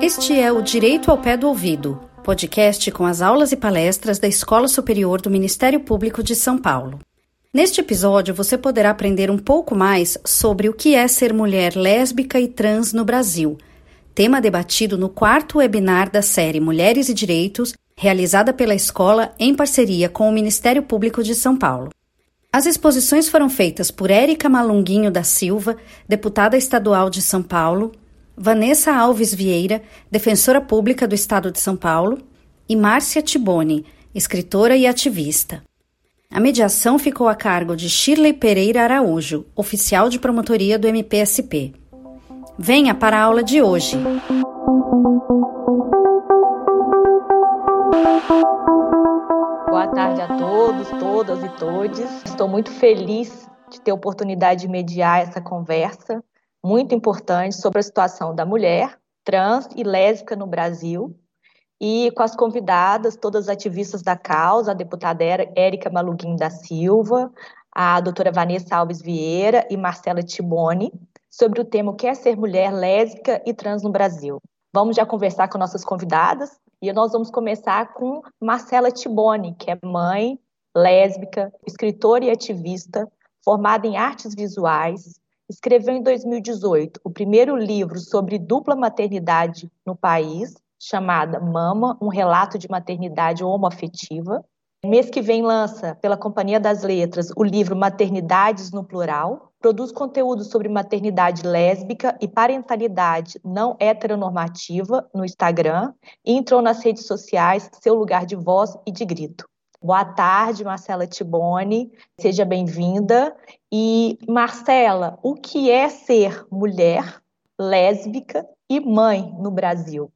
Este é o Direito ao Pé do Ouvido, podcast com as aulas e palestras da Escola Superior do Ministério Público de São Paulo. Neste episódio, você poderá aprender um pouco mais sobre o que é ser mulher lésbica e trans no Brasil, tema debatido no quarto webinar da série Mulheres e Direitos, realizada pela escola em parceria com o Ministério Público de São Paulo. As exposições foram feitas por Érica Malunguinho da Silva, deputada estadual de São Paulo, Vanessa Alves Vieira, defensora pública do Estado de São Paulo, e Márcia Tiboni, escritora e ativista. A mediação ficou a cargo de Shirley Pereira Araújo, oficial de promotoria do MPSP. Venha para a aula de hoje. Boa tarde a todos, todas e todes. Estou muito feliz de ter a oportunidade de mediar essa conversa muito importante sobre a situação da mulher trans e lésbica no Brasil, e com as convidadas, todas as ativistas da causa, a deputada Érica Maluguim da Silva, a doutora Vanessa Alves Vieira e Marcela Tiboni, sobre o tema o que é ser mulher lésbica e trans no Brasil. Vamos já conversar com nossas convidadas e nós vamos começar com Marcela Tiboni, que é mãe, lésbica, escritora e ativista, formada em artes visuais, escreveu em 2018 o primeiro livro sobre dupla maternidade no país, chamada Mama, um relato de maternidade homoafetiva. Mês que vem lança, pela Companhia das Letras, o livro Maternidades no Plural. Produz conteúdo sobre maternidade lésbica e parentalidade não heteronormativa no Instagram e entrou nas redes sociais Seu Lugar de Voz e de Grito. Boa tarde, Marcela Tiboni, seja bem-vinda. E, Marcela, o que é ser mulher, lésbica e mãe no Brasil?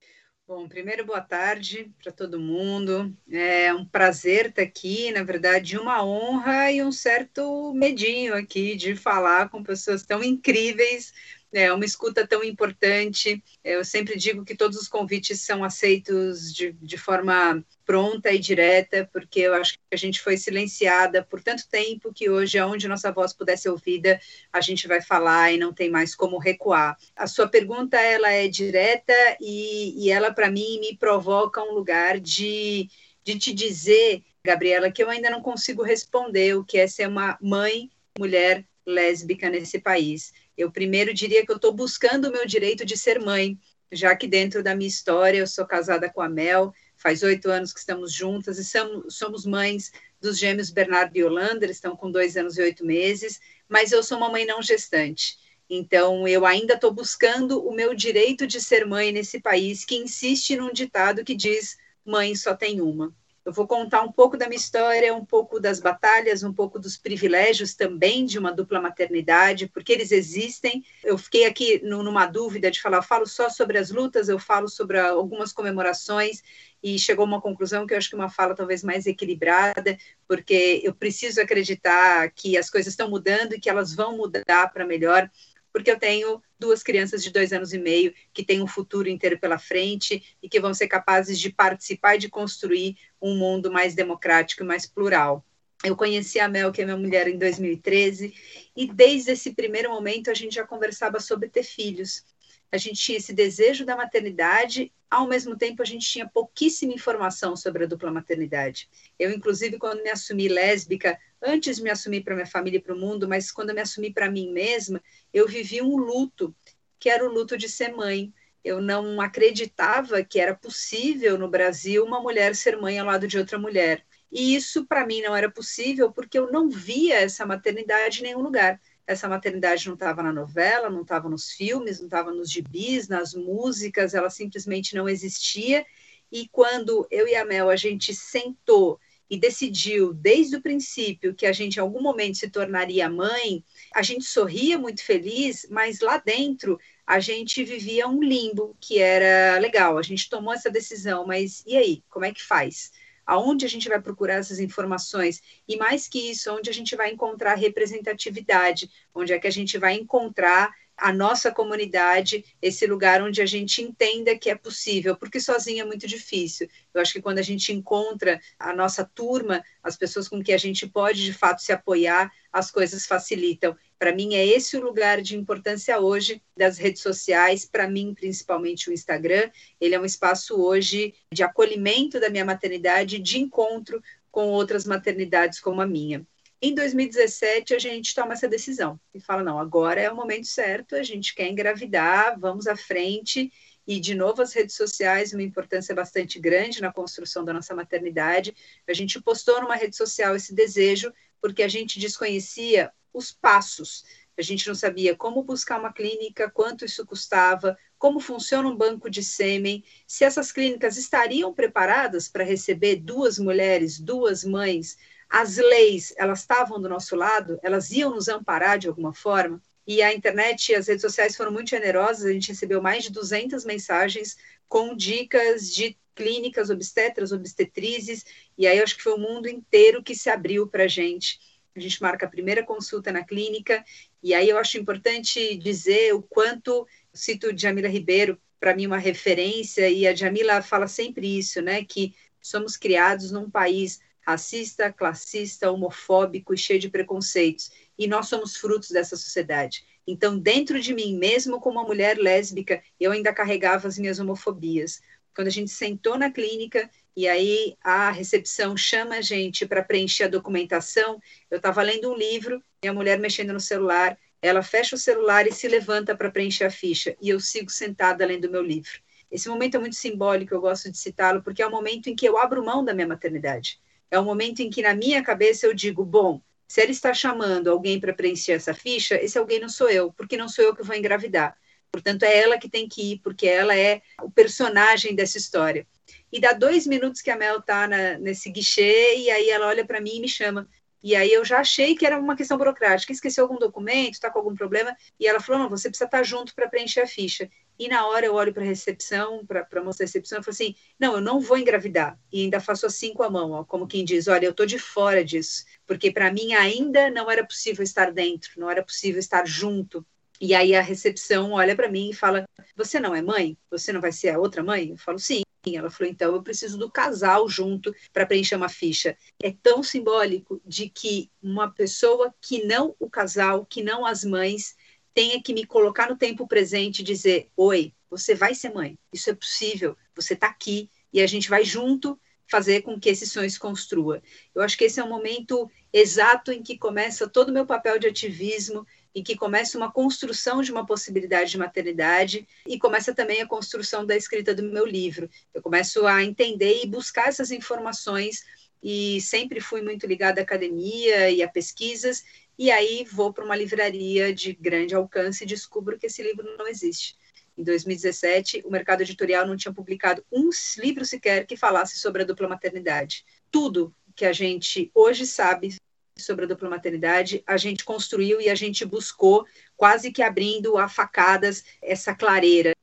Bom, primeiro, boa tarde para todo mundo. É um prazer estar aqui, na verdade, uma honra e um certo medinho aqui de falar com pessoas tão incríveis é uma escuta tão importante. Eu sempre digo que todos os convites são aceitos de, de forma pronta e direta, porque eu acho que a gente foi silenciada por tanto tempo que hoje, aonde nossa voz pudesse ser ouvida, a gente vai falar e não tem mais como recuar. A sua pergunta, ela é direta e, e ela, para mim, me provoca um lugar de, de te dizer, Gabriela, que eu ainda não consigo responder o que é ser uma mãe, mulher lésbica nesse país. Eu primeiro diria que eu estou buscando o meu direito de ser mãe, já que dentro da minha história eu sou casada com a Mel, faz oito anos que estamos juntas e somos, mães dos gêmeos Bernardo e Holanda, eles estão com dois anos e oito meses, mas eu sou uma mãe não gestante. Então, eu ainda estou buscando o meu direito de ser mãe nesse país que insiste num ditado que diz: mãe só tem uma. Eu vou contar um pouco da minha história, um pouco das batalhas, um pouco dos privilégios também de uma dupla maternidade, porque eles existem. Eu fiquei aqui numa dúvida de falar, eu falo só sobre as lutas, eu falo sobre algumas comemorações, e chegou a uma conclusão que eu acho que uma fala talvez mais equilibrada, porque eu preciso acreditar que as coisas estão mudando e que elas vão mudar para melhor porque eu tenho duas crianças de dois anos e meio que têm um futuro inteiro pela frente e que vão ser capazes de participar e de construir um mundo mais democrático e mais plural. Eu conheci a Mel, que é minha mulher, em 2013, e desde esse primeiro momento a gente já conversava sobre ter filhos. A gente tinha esse desejo da maternidade, ao mesmo tempo a gente tinha pouquíssima informação sobre a dupla maternidade. Eu, inclusive, quando me assumi lésbica, antes de me assumir para minha família e para o mundo, mas quando me assumi para mim mesma, eu vivi um luto, que era o luto de ser mãe. Eu não acreditava que era possível no Brasil uma mulher ser mãe ao lado de outra mulher. E isso para mim não era possível porque eu não via essa maternidade em nenhum lugar. Essa maternidade não estava na novela, não estava nos filmes, não estava nos gibis, nas músicas, ela simplesmente não existia. E quando eu e a Mel a gente sentou e decidiu desde o princípio que a gente em algum momento se tornaria mãe, a gente sorria muito feliz, mas lá dentro a gente vivia um limbo que era legal. A gente tomou essa decisão, mas e aí? Como é que faz? Aonde a gente vai procurar essas informações? E mais que isso, onde a gente vai encontrar representatividade? Onde é que a gente vai encontrar a nossa comunidade esse lugar onde a gente entenda que é possível, porque sozinho é muito difícil. Eu acho que quando a gente encontra a nossa turma, as pessoas com que a gente pode de fato se apoiar, as coisas facilitam. Para mim é esse o lugar de importância hoje das redes sociais, para mim principalmente o Instagram, ele é um espaço hoje de acolhimento da minha maternidade, de encontro com outras maternidades como a minha. Em 2017, a gente toma essa decisão e fala: não, agora é o momento certo, a gente quer engravidar, vamos à frente. E, de novo, as redes sociais, uma importância bastante grande na construção da nossa maternidade. A gente postou numa rede social esse desejo, porque a gente desconhecia os passos. A gente não sabia como buscar uma clínica, quanto isso custava, como funciona um banco de sêmen, se essas clínicas estariam preparadas para receber duas mulheres, duas mães. As leis, elas estavam do nosso lado, elas iam nos amparar de alguma forma, e a internet e as redes sociais foram muito generosas, a gente recebeu mais de 200 mensagens com dicas de clínicas obstetras, obstetrizes, e aí acho que foi o mundo inteiro que se abriu para a gente. A gente marca a primeira consulta na clínica, e aí eu acho importante dizer o quanto, cito Jamila Ribeiro, para mim uma referência, e a Jamila fala sempre isso, né, que somos criados num país racista, classista, homofóbico e cheio de preconceitos. E nós somos frutos dessa sociedade. Então, dentro de mim, mesmo como uma mulher lésbica, eu ainda carregava as minhas homofobias. Quando a gente sentou na clínica e aí a recepção chama a gente para preencher a documentação, eu estava lendo um livro, minha mulher mexendo no celular, ela fecha o celular e se levanta para preencher a ficha, e eu sigo sentada lendo meu livro. Esse momento é muito simbólico, eu gosto de citá-lo, porque é o momento em que eu abro mão da minha maternidade. É o momento em que, na minha cabeça, eu digo: bom, se ele está chamando alguém para preencher essa ficha, esse alguém não sou eu, porque não sou eu que vou engravidar. Portanto, é ela que tem que ir, porque ela é o personagem dessa história. E dá dois minutos que a Mel está nesse guichê, e aí ela olha para mim e me chama. E aí eu já achei que era uma questão burocrática, esqueceu algum documento, está com algum problema, e ela falou, não, você precisa estar tá junto para preencher a ficha. E na hora eu olho para a recepção, para a moça da recepção, e falo assim: não, eu não vou engravidar. E ainda faço assim com a mão, ó, como quem diz: olha, eu estou de fora disso, porque para mim ainda não era possível estar dentro, não era possível estar junto. E aí a recepção olha para mim e fala: Você não é mãe? Você não vai ser a outra mãe? Eu falo: Sim. Ela falou: Então eu preciso do casal junto para preencher uma ficha. É tão simbólico de que uma pessoa que não o casal, que não as mães, tenha que me colocar no tempo presente e dizer: Oi, você vai ser mãe, isso é possível, você está aqui e a gente vai junto fazer com que esse sonho se construa. Eu acho que esse é o momento exato em que começa todo o meu papel de ativismo, em que começa uma construção de uma possibilidade de maternidade e começa também a construção da escrita do meu livro. Eu começo a entender e buscar essas informações e sempre fui muito ligada à academia e a pesquisas e aí vou para uma livraria de grande alcance e descubro que esse livro não existe. Em 2017, o mercado editorial não tinha publicado um livro sequer que falasse sobre a dupla maternidade. Tudo que a gente hoje sabe sobre a dupla maternidade, a gente construiu e a gente buscou, quase que abrindo a facadas essa clareira.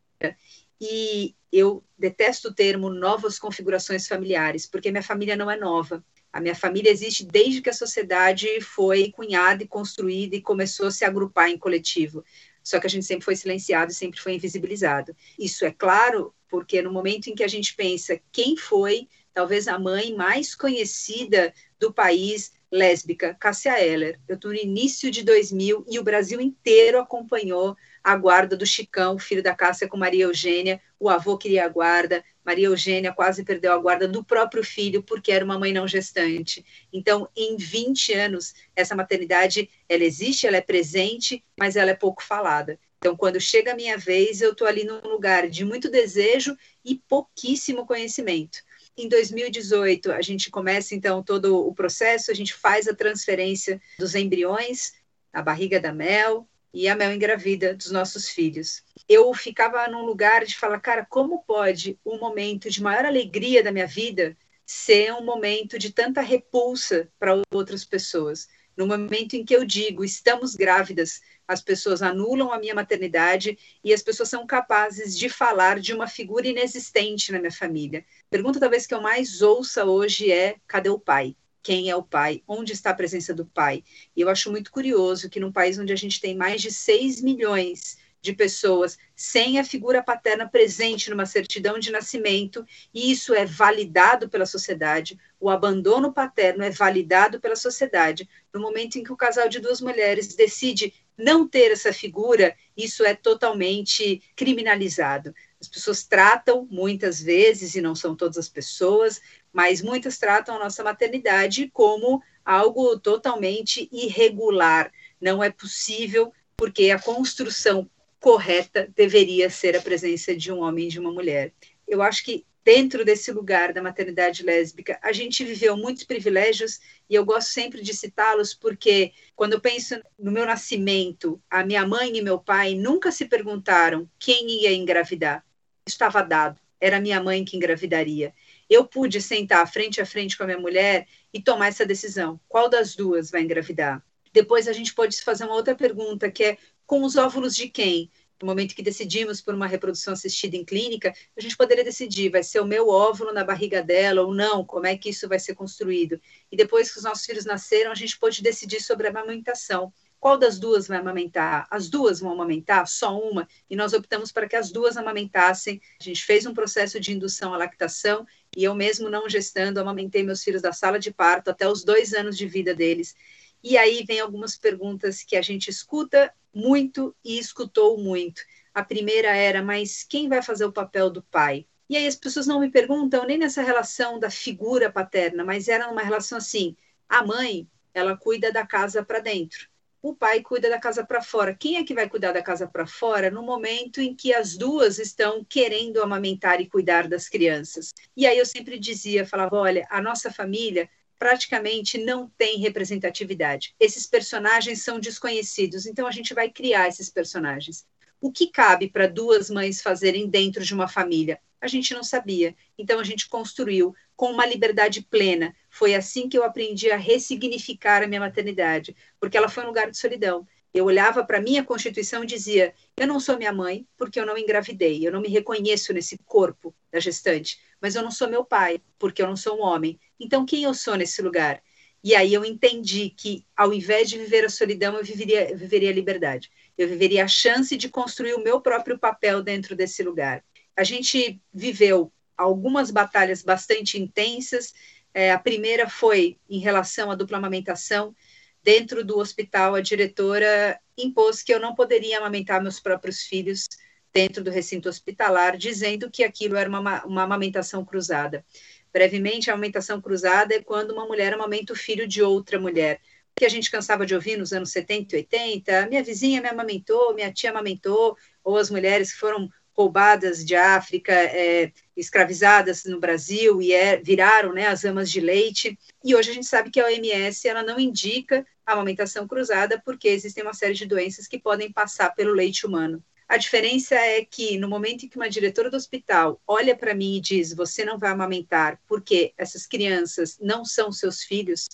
E eu detesto o termo novas configurações familiares, porque minha família não é nova. A minha família existe desde que a sociedade foi cunhada e construída e começou a se agrupar em coletivo. Só que a gente sempre foi silenciado e sempre foi invisibilizado. Isso é claro porque no momento em que a gente pensa quem foi, talvez a mãe mais conhecida do país lésbica, Cássia Eller. Eu estou no início de 2000 e o Brasil inteiro acompanhou a guarda do Chicão, filho da Cássia com Maria Eugênia. O avô queria a guarda, Maria Eugênia quase perdeu a guarda do próprio filho porque era uma mãe não gestante. Então, em 20 anos, essa maternidade, ela existe, ela é presente, mas ela é pouco falada. Então, quando chega a minha vez, eu estou ali num lugar de muito desejo e pouquíssimo conhecimento. Em 2018, a gente começa então todo o processo, a gente faz a transferência dos embriões, a barriga da Mel, e a Mel engravida dos nossos filhos. Eu ficava num lugar de falar, cara, como pode um momento de maior alegria da minha vida ser um momento de tanta repulsa para outras pessoas? No momento em que eu digo, estamos grávidas, as pessoas anulam a minha maternidade e as pessoas são capazes de falar de uma figura inexistente na minha família. Pergunta talvez que eu mais ouça hoje é: cadê o pai? Quem é o pai, onde está a presença do pai. E eu acho muito curioso que num país onde a gente tem mais de 6 milhões de pessoas sem a figura paterna presente numa certidão de nascimento, e isso é validado pela sociedade. O abandono paterno é validado pela sociedade. No momento em que o casal de duas mulheres decide não ter essa figura, isso é totalmente criminalizado. As pessoas tratam muitas vezes, e não são todas as pessoas, mas muitas tratam a nossa maternidade como algo totalmente irregular. Não é possível, porque a construção correta deveria ser a presença de um homem e de uma mulher. Eu acho que dentro desse lugar da maternidade lésbica, a gente viveu muitos privilégios e eu gosto sempre de citá-los porque quando eu penso no meu nascimento, a minha mãe e meu pai nunca se perguntaram quem ia engravidar. Estava dado, era minha mãe que engravidaria. Eu pude sentar frente a frente com a minha mulher e tomar essa decisão. Qual das duas vai engravidar? Depois a gente pode fazer uma outra pergunta, que é com os óvulos de quem? No momento que decidimos por uma reprodução assistida em clínica, a gente poderia decidir, vai ser o meu óvulo na barriga dela ou não, como é que isso vai ser construído. E depois que os nossos filhos nasceram, a gente pode decidir sobre a amamentação. Qual das duas vai amamentar? As duas vão amamentar? Só uma? E nós optamos para que as duas amamentassem. A gente fez um processo de indução à lactação e eu mesmo não gestando, amamentei meus filhos da sala de parto até os dois anos de vida deles. E aí vem algumas perguntas que a gente escuta muito e escutou muito. A primeira era, mas quem vai fazer o papel do pai? E aí as pessoas não me perguntam nem nessa relação da figura paterna, mas era uma relação assim: a mãe, ela cuida da casa para dentro. O pai cuida da casa para fora. Quem é que vai cuidar da casa para fora no momento em que as duas estão querendo amamentar e cuidar das crianças? E aí eu sempre dizia, falava, olha, a nossa família praticamente não tem representatividade. Esses personagens são desconhecidos, então a gente vai criar esses personagens. O que cabe para duas mães fazerem dentro de uma família? A gente não sabia. Então a gente construiu com uma liberdade plena. Foi assim que eu aprendi a ressignificar a minha maternidade, porque ela foi um lugar de solidão. Eu olhava para a minha constituição e dizia: eu não sou minha mãe porque eu não engravidei, eu não me reconheço nesse corpo da gestante, mas eu não sou meu pai porque eu não sou um homem. Então, quem eu sou nesse lugar? E aí eu entendi que, ao invés de viver a solidão, eu viveria, eu viveria a liberdade. Eu viveria a chance de construir o meu próprio papel dentro desse lugar. A gente viveu algumas batalhas bastante intensas. É, a primeira foi em relação à dupla amamentação. Dentro do hospital, a diretora impôs que eu não poderia amamentar meus próprios filhos dentro do recinto hospitalar, dizendo que aquilo era uma, uma amamentação cruzada. Brevemente, a amamentação cruzada é quando uma mulher amamenta o filho de outra mulher, que a gente cansava de ouvir nos anos 70 e 80, minha vizinha me amamentou, minha tia amamentou, ou as mulheres que foram roubadas de África, é, escravizadas no Brasil e é, viraram né, as amas de leite. E hoje a gente sabe que a OMS ela não indica a amamentação cruzada porque existem uma série de doenças que podem passar pelo leite humano. A diferença é que no momento em que uma diretora do hospital olha para mim e diz: "Você não vai amamentar porque essas crianças não são seus filhos",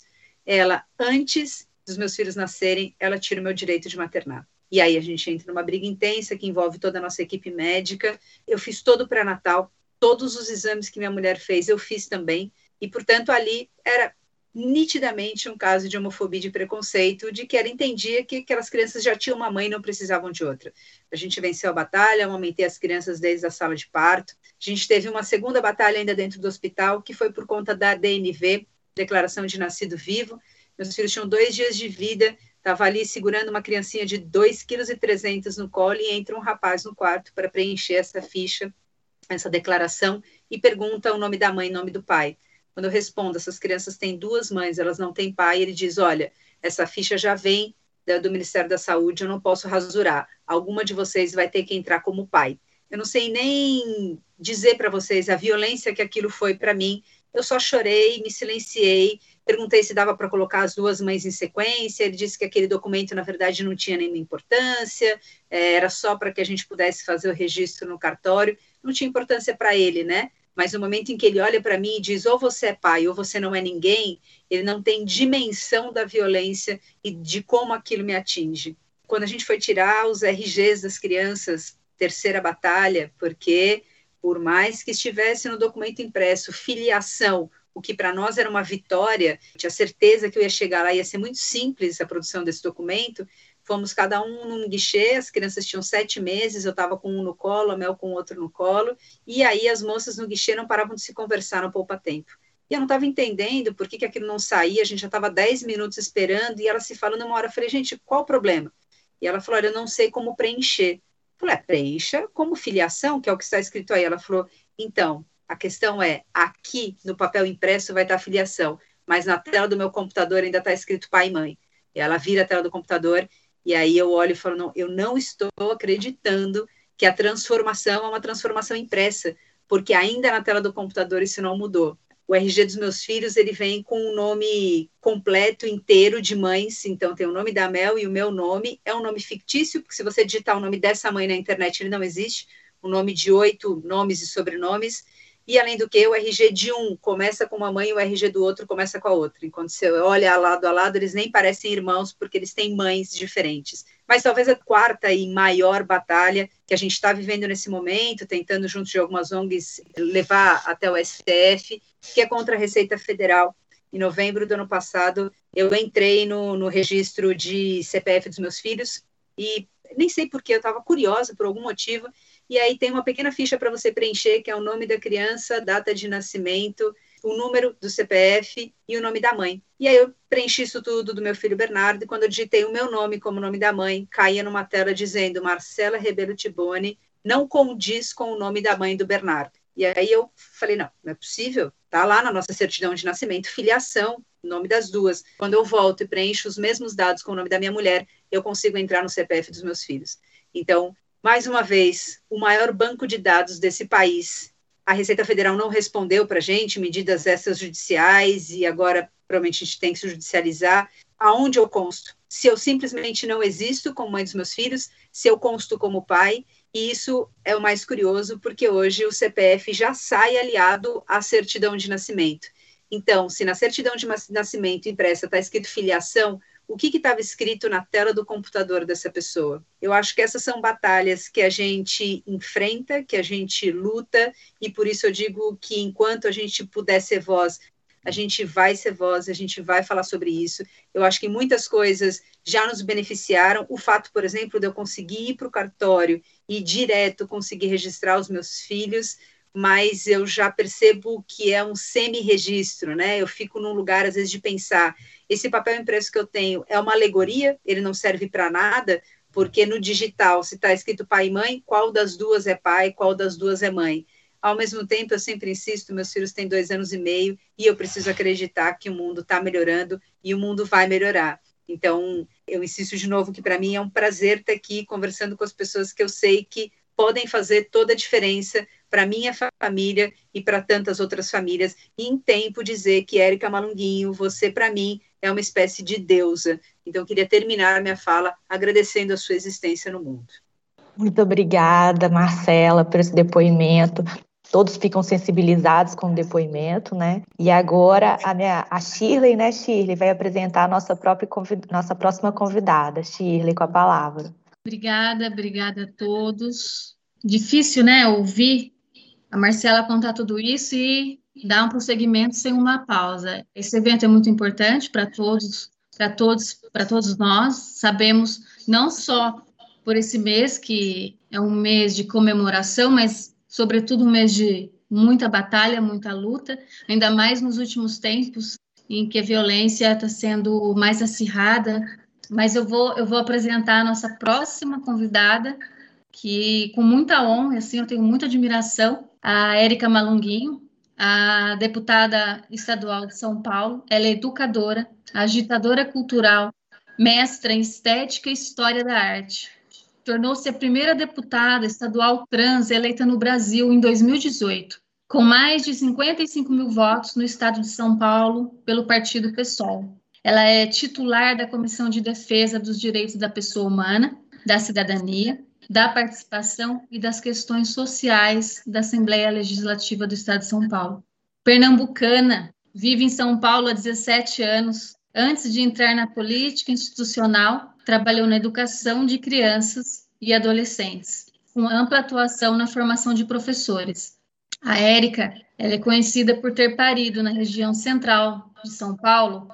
ela antes dos meus filhos nascerem, ela tira o meu direito de maternar. E aí a gente entra numa briga intensa que envolve toda a nossa equipe médica. Eu fiz todo o pré-natal, todos os exames que minha mulher fez, eu fiz também. E, portanto, ali era nitidamente um caso de homofobia e de preconceito, de que ela entendia que aquelas crianças já tinham uma mãe e não precisavam de outra. A gente venceu a batalha, aumentei as crianças desde a sala de parto. A gente teve uma segunda batalha ainda dentro do hospital, que foi por conta da DNV, Declaração de Nascido Vivo. Meus filhos tinham dois dias de vida, estava ali segurando uma criancinha de 2,3 kg no colo e entra um rapaz no quarto para preencher essa ficha, essa declaração, e pergunta o nome da mãe e nome do pai. Quando eu respondo, essas crianças têm duas mães, elas não têm pai, ele diz: Olha, essa ficha já vem do Ministério da Saúde, eu não posso rasurar. Alguma de vocês vai ter que entrar como pai. Eu não sei nem dizer para vocês a violência que aquilo foi para mim. Eu só chorei, me silenciei Perguntei se dava para colocar as duas mães em sequência. Ele disse que aquele documento, na verdade, não tinha nenhuma importância, é, era só para que a gente pudesse fazer o registro no cartório. Não tinha importância para ele, né? Mas no momento em que ele olha para mim e diz ou você é pai ou você não é ninguém, ele não tem dimensão da violência e de como aquilo me atinge. Quando a gente foi tirar os RGs das crianças, terceira batalha, porque por mais que estivesse no documento impresso filiação o que para nós era uma vitória, tinha certeza que eu ia chegar lá, ia ser muito simples a produção desse documento, fomos cada um num guichê, as crianças tinham sete meses, eu estava com um no colo, a Mel com outro no colo, e aí as moças no guichê não paravam de se conversar no poupa-tempo. E eu não estava entendendo por que, que aquilo não saía, a gente já estava dez minutos esperando, e ela se falando uma hora, eu falei, gente, qual o problema? E ela falou, olha, eu não sei como preencher. Eu falei, é, preencha como filiação, que é o que está escrito aí. Ela falou, então, a questão é, aqui no papel impresso vai estar a filiação, mas na tela do meu computador ainda está escrito pai e mãe. E ela vira a tela do computador, e aí eu olho e falo, não, eu não estou acreditando que a transformação é uma transformação impressa, porque ainda na tela do computador isso não mudou. O RG dos meus filhos, ele vem com o um nome completo, inteiro de mães, então tem o nome da Mel e o meu nome, é um nome fictício, porque se você digitar o nome dessa mãe na internet, ele não existe, o nome de oito nomes e sobrenomes, e além do que, o RG de um começa com uma mãe e o RG do outro começa com a outra. Enquanto você olha lado a lado, eles nem parecem irmãos, porque eles têm mães diferentes. Mas talvez a quarta e maior batalha que a gente está vivendo nesse momento, tentando, junto de algumas ONGs, levar até o STF, que é contra a Receita Federal. Em novembro do ano passado, eu entrei no, no registro de CPF dos meus filhos e nem sei porque, eu estava curiosa por algum motivo, e aí tem uma pequena ficha para você preencher, que é o nome da criança, data de nascimento, o número do CPF e o nome da mãe. E aí eu preenchi isso tudo do meu filho Bernardo, e quando eu digitei o meu nome como nome da mãe, caía numa tela dizendo Marcela Rebelo Tibone, não condiz com o nome da mãe do Bernardo. E aí eu falei, não, não é possível, tá lá na nossa certidão de nascimento, filiação, nome das duas. Quando eu volto e preencho os mesmos dados com o nome da minha mulher, eu consigo entrar no CPF dos meus filhos. Então, mais uma vez, o maior banco de dados desse país. A Receita Federal não respondeu para a gente, medidas judiciais, e agora provavelmente a gente tem que se judicializar. Aonde eu consto? Se eu simplesmente não existo como mãe dos meus filhos, se eu consto como pai, e isso é o mais curioso, porque hoje o CPF já sai aliado à certidão de nascimento. Então, se na certidão de nascimento impressa está escrito filiação, o que estava escrito na tela do computador dessa pessoa. Eu acho que essas são batalhas que a gente enfrenta, que a gente luta, e por isso eu digo que enquanto a gente puder ser voz, a gente vai ser voz, a gente vai falar sobre isso. Eu acho que muitas coisas já nos beneficiaram. O fato, por exemplo, de eu conseguir ir para o cartório e direto conseguir registrar os meus filhos, mas eu já percebo que é um semi-registro, né? Eu fico num lugar, às vezes, de pensar: esse papel impresso que eu tenho é uma alegoria, ele não serve para nada, porque no digital, se está escrito pai e mãe, qual das duas é pai, qual das duas é mãe? Ao mesmo tempo, eu sempre insisto: meus filhos têm dois anos e meio e eu preciso acreditar que o mundo está melhorando e o mundo vai melhorar. Então, eu insisto de novo que para mim é um prazer estar aqui conversando com as pessoas que eu sei que podem fazer toda a diferença para minha família e para tantas outras famílias, e em tempo dizer que Érica Malunguinho, você para mim é uma espécie de deusa. Então, eu queria terminar a minha fala agradecendo a sua existência no mundo. Muito obrigada, Marcela, por esse depoimento. Todos ficam sensibilizados com o depoimento, né? E agora a, minha, a Shirley, né, Shirley, vai apresentar a nossa, própria, nossa próxima convidada. Shirley, com a palavra. Obrigada, obrigada a todos. Difícil, né, ouvir a Marcela contar tudo isso e dar um prosseguimento sem uma pausa. Esse evento é muito importante para todos, para todos, para todos nós. Sabemos não só por esse mês que é um mês de comemoração, mas sobretudo um mês de muita batalha, muita luta, ainda mais nos últimos tempos em que a violência está sendo mais acirrada, mas eu vou, eu vou apresentar a nossa próxima convidada, que com muita honra, assim, eu tenho muita admiração, a Érica Malunguinho, a deputada estadual de São Paulo. Ela é educadora, agitadora cultural, mestra em estética e história da arte. Tornou-se a primeira deputada estadual trans eleita no Brasil em 2018, com mais de 55 mil votos no estado de São Paulo pelo partido PSOL. Ela é titular da Comissão de Defesa dos Direitos da Pessoa Humana, da Cidadania, da Participação e das Questões Sociais da Assembleia Legislativa do Estado de São Paulo. Pernambucana, vive em São Paulo há 17 anos. Antes de entrar na política institucional, trabalhou na educação de crianças e adolescentes, com ampla atuação na formação de professores. A Érica é conhecida por ter parido na região central de São Paulo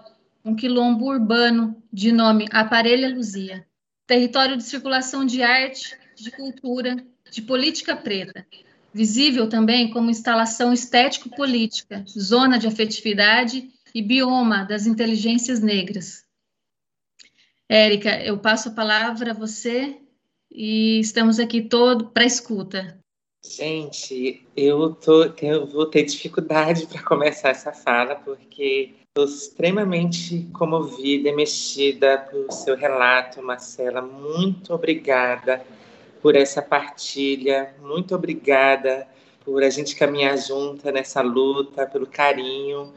um quilombo urbano de nome Aparelha Luzia. território de circulação de arte, de cultura, de política preta, visível também como instalação estético-política, zona de afetividade e bioma das inteligências negras. Érica, eu passo a palavra a você e estamos aqui todo para escuta. Gente, eu, tô, eu vou ter dificuldade para começar essa fala, porque estou extremamente comovida e mexida pelo seu relato, Marcela. Muito obrigada por essa partilha, muito obrigada por a gente caminhar junta nessa luta, pelo carinho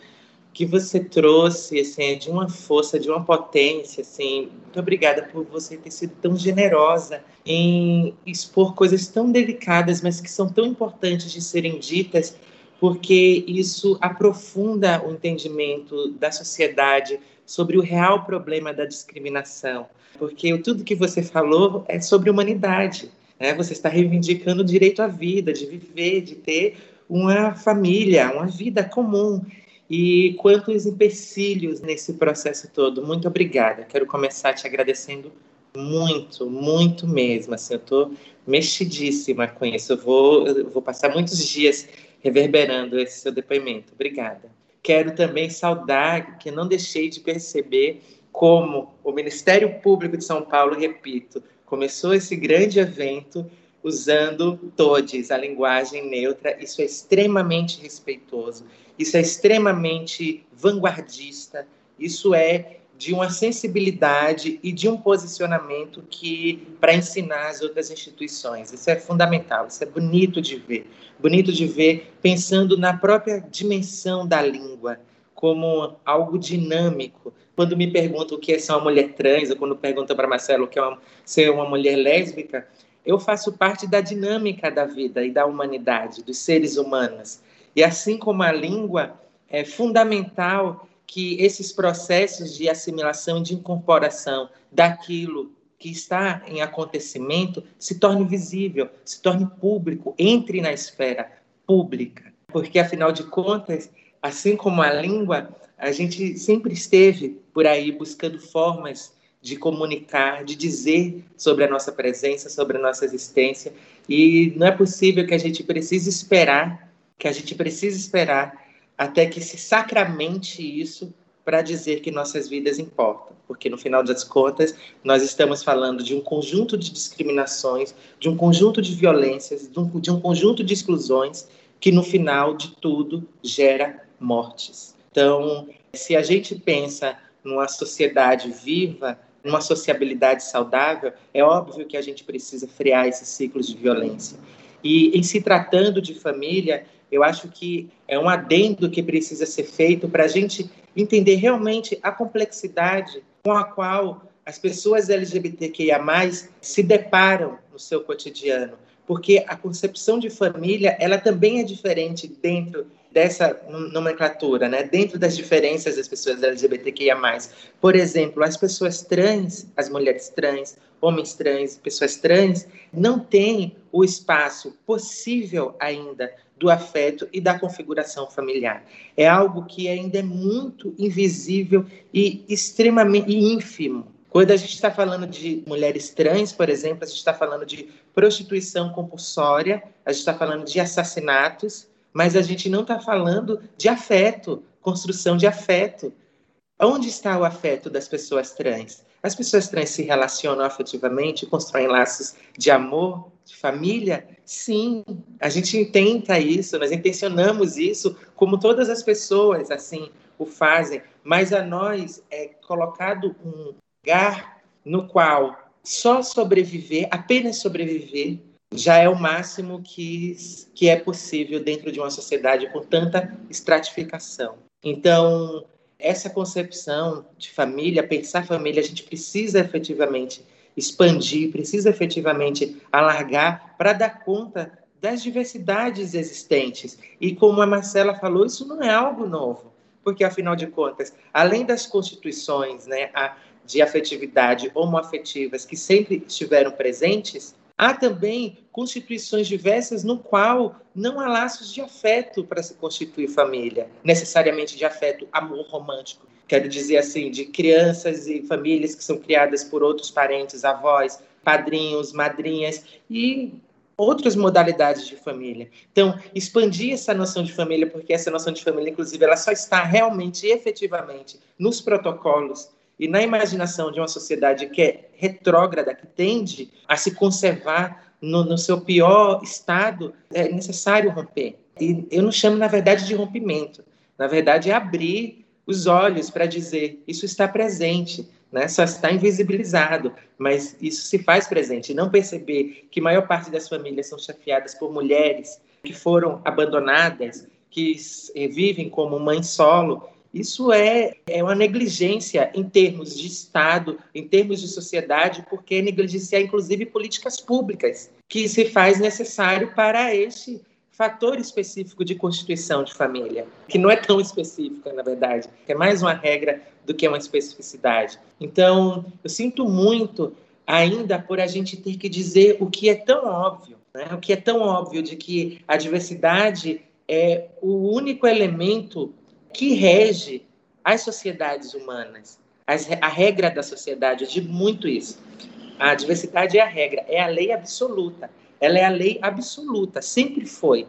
que você trouxe, assim, é de uma força, de uma potência, assim. Muito obrigada por você ter sido tão generosa em expor coisas tão delicadas, mas que são tão importantes de serem ditas, porque isso aprofunda o entendimento da sociedade sobre o real problema da discriminação. Porque tudo que você falou é sobre humanidade. Né? Você está reivindicando o direito à vida, de viver, de ter uma família, uma vida comum e quantos empecilhos nesse processo todo. Muito obrigada. Quero começar te agradecendo muito, muito mesmo. Assim, eu estou mexidíssima com isso. Eu vou, eu vou passar muitos dias reverberando esse seu depoimento. Obrigada. Quero também saudar que não deixei de perceber como o Ministério Público de São Paulo, repito, começou esse grande evento usando todes, a linguagem neutra. Isso é extremamente respeitoso, isso é extremamente vanguardista, isso é de uma sensibilidade e de um posicionamento que para ensinar as outras instituições. Isso é fundamental, isso é bonito de ver. Bonito de ver pensando na própria dimensão da língua como algo dinâmico. Quando me perguntam o que é ser uma mulher trans, ou quando perguntam para Marcelo o que é uma, ser uma mulher lésbica, eu faço parte da dinâmica da vida e da humanidade, dos seres humanos. E assim como a língua, é fundamental que esses processos de assimilação, de incorporação daquilo que está em acontecimento se torne visível, se torne público, entre na esfera pública. Porque, afinal de contas, assim como a língua, a gente sempre esteve por aí buscando formas de comunicar, de dizer sobre a nossa presença, sobre a nossa existência. E não é possível que a gente precise esperar, que a gente precise esperar até que se sacramente isso para dizer que nossas vidas importam, porque no final das contas nós estamos falando de um conjunto de discriminações, de um conjunto de violências, de um, de um conjunto de exclusões que no final de tudo gera mortes. Então, se a gente pensa numa sociedade viva, numa sociabilidade saudável, é óbvio que a gente precisa frear esses ciclos de violência. E em se tratando de família, eu acho que é um adendo que precisa ser feito para a gente entender realmente a complexidade com a qual as pessoas LGBTQIA+, se deparam no seu cotidiano. Porque a concepção de família, ela também é diferente dentro dessa nomenclatura, né? dentro das diferenças das pessoas LGBTQIA+. Por exemplo, as pessoas trans, as mulheres trans, homens trans, pessoas trans, não têm o espaço possível ainda do afeto e da configuração familiar. É algo que ainda é muito invisível e extremamente ínfimo. Quando a gente está falando de mulheres trans, por exemplo, a gente está falando de prostituição compulsória, a gente está falando de assassinatos, mas a gente não está falando de afeto, construção de afeto. Onde está o afeto das pessoas trans? As pessoas trans se relacionam afetivamente, constroem laços de amor, de família? Sim, a gente tenta isso, nós intencionamos isso, como todas as pessoas assim o fazem, mas a nós é colocado um lugar no qual só sobreviver, apenas sobreviver, já é o máximo que, que é possível dentro de uma sociedade com tanta estratificação. Então, essa concepção de família, pensar família, a gente precisa efetivamente expandir, precisa efetivamente alargar para dar conta das diversidades existentes. E como a Marcela falou, isso não é algo novo, porque afinal de contas, além das constituições, né, de afetividade homoafetivas que sempre estiveram presentes, Há também constituições diversas no qual não há laços de afeto para se constituir família, necessariamente de afeto, amor romântico. Quero dizer assim, de crianças e famílias que são criadas por outros parentes, avós, padrinhos, madrinhas e outras modalidades de família. Então, expandir essa noção de família, porque essa noção de família, inclusive, ela só está realmente e efetivamente nos protocolos e na imaginação de uma sociedade que é retrógrada, que tende a se conservar no, no seu pior estado, é necessário romper. E eu não chamo, na verdade, de rompimento. Na verdade, é abrir os olhos para dizer isso está presente, né? só está invisibilizado, mas isso se faz presente. Não perceber que a maior parte das famílias são chefiadas por mulheres que foram abandonadas, que vivem como mãe solo isso é, é uma negligência em termos de Estado, em termos de sociedade, porque é negligenciar, inclusive, políticas públicas, que se faz necessário para este fator específico de constituição de família, que não é tão específica, na verdade, é mais uma regra do que uma especificidade. Então, eu sinto muito ainda por a gente ter que dizer o que é tão óbvio, né? o que é tão óbvio de que a diversidade é o único elemento que rege as sociedades humanas. As, a regra da sociedade, eu digo muito isso. A diversidade é a regra, é a lei absoluta. Ela é a lei absoluta, sempre foi.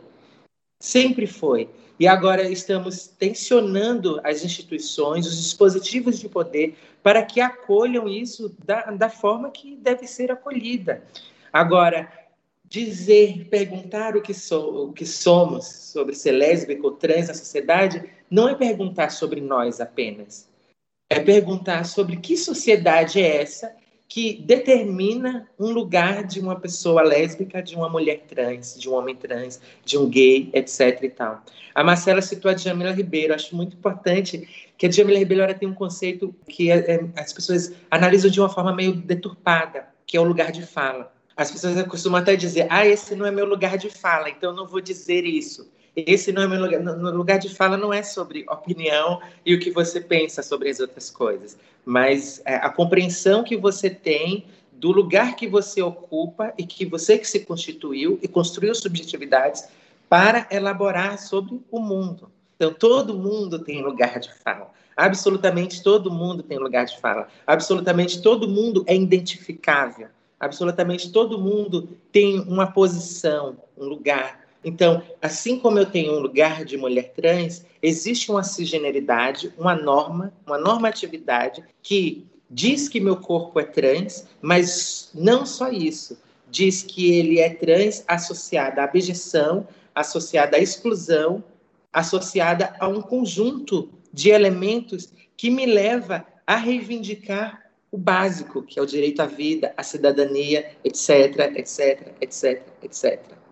Sempre foi. E agora estamos tensionando as instituições, os dispositivos de poder, para que acolham isso da, da forma que deve ser acolhida. Agora, dizer, perguntar o que, o que somos sobre ser lésbico ou trans na sociedade, não é perguntar sobre nós apenas. É perguntar sobre que sociedade é essa que determina um lugar de uma pessoa lésbica, de uma mulher trans, de um homem trans, de um gay, etc. e tal. A Marcela citou a Djamila Ribeiro. Acho muito importante que a Djamila Ribeiro tem um conceito que é, é, as pessoas analisam de uma forma meio deturpada, que é o lugar de fala. As pessoas costumam até dizer: ah, esse não é meu lugar de fala, então eu não vou dizer isso. Esse não é meu lugar. No lugar de fala não é sobre opinião e o que você pensa sobre as outras coisas, mas é, a compreensão que você tem do lugar que você ocupa e que você que se constituiu e construiu subjetividades para elaborar sobre o mundo. Então, todo mundo tem lugar de fala. Absolutamente todo mundo tem lugar de fala. Absolutamente todo mundo é identificável. Absolutamente todo mundo tem uma posição, um lugar. Então, assim como eu tenho um lugar de mulher trans, existe uma cisgeneridade, uma norma, uma normatividade que diz que meu corpo é trans, mas não só isso. Diz que ele é trans associada à abjeção, associada à exclusão, associada a um conjunto de elementos que me leva a reivindicar o básico, que é o direito à vida, à cidadania, etc, etc, etc, etc.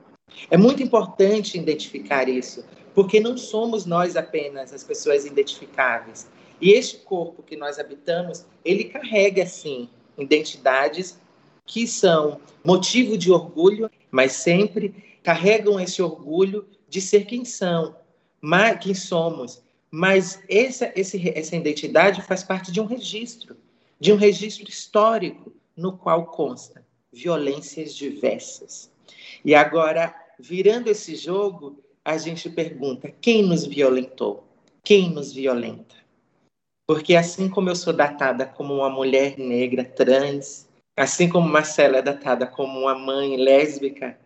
É muito importante identificar isso, porque não somos nós apenas as pessoas identificáveis. E este corpo que nós habitamos, ele carrega, sim, identidades que são motivo de orgulho, mas sempre carregam esse orgulho de ser quem são, quem somos. Mas essa, esse, essa identidade faz parte de um registro de um registro histórico no qual consta violências diversas. E agora, virando esse jogo, a gente pergunta: quem nos violentou? Quem nos violenta? Porque assim como eu sou datada como uma mulher negra trans, assim como Marcela é datada como uma mãe lésbica,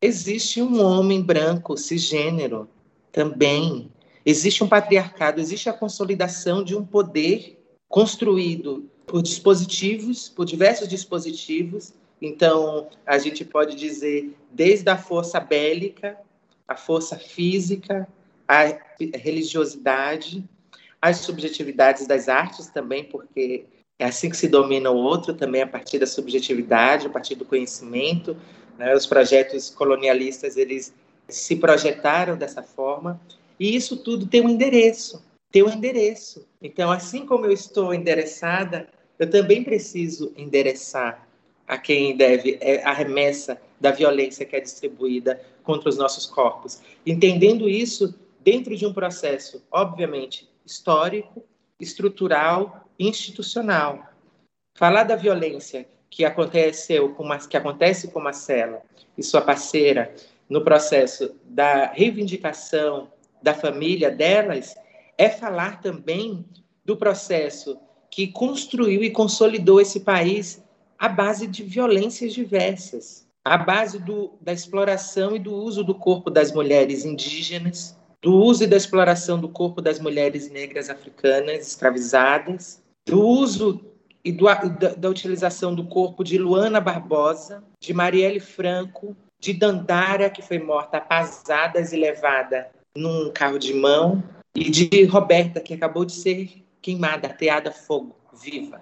existe um homem branco cisgênero também. Existe um patriarcado, existe a consolidação de um poder construído por dispositivos, por diversos dispositivos. Então, a gente pode dizer desde a força bélica, a força física, a religiosidade, as subjetividades das artes também, porque é assim que se domina o outro, também a partir da subjetividade, a partir do conhecimento. Né? Os projetos colonialistas, eles se projetaram dessa forma, e isso tudo tem um endereço, tem um endereço. Então, assim como eu estou endereçada eu também preciso endereçar a quem deve é, a remessa da violência que é distribuída contra os nossos corpos. Entendendo isso dentro de um processo, obviamente, histórico, estrutural institucional. Falar da violência que aconteceu com que acontece com Marcela e sua parceira no processo da reivindicação da família delas é falar também do processo que construiu e consolidou esse país à base de violências diversas, à base do, da exploração e do uso do corpo das mulheres indígenas, do uso e da exploração do corpo das mulheres negras africanas escravizadas, do uso e do, da, da, utilização do corpo de Luana Barbosa, de Marielle Franco, de Dandara, que foi morta a pasadas e levada num carro de mão, e de Roberta, que acabou de ser queimada, ateada a fogo, viva.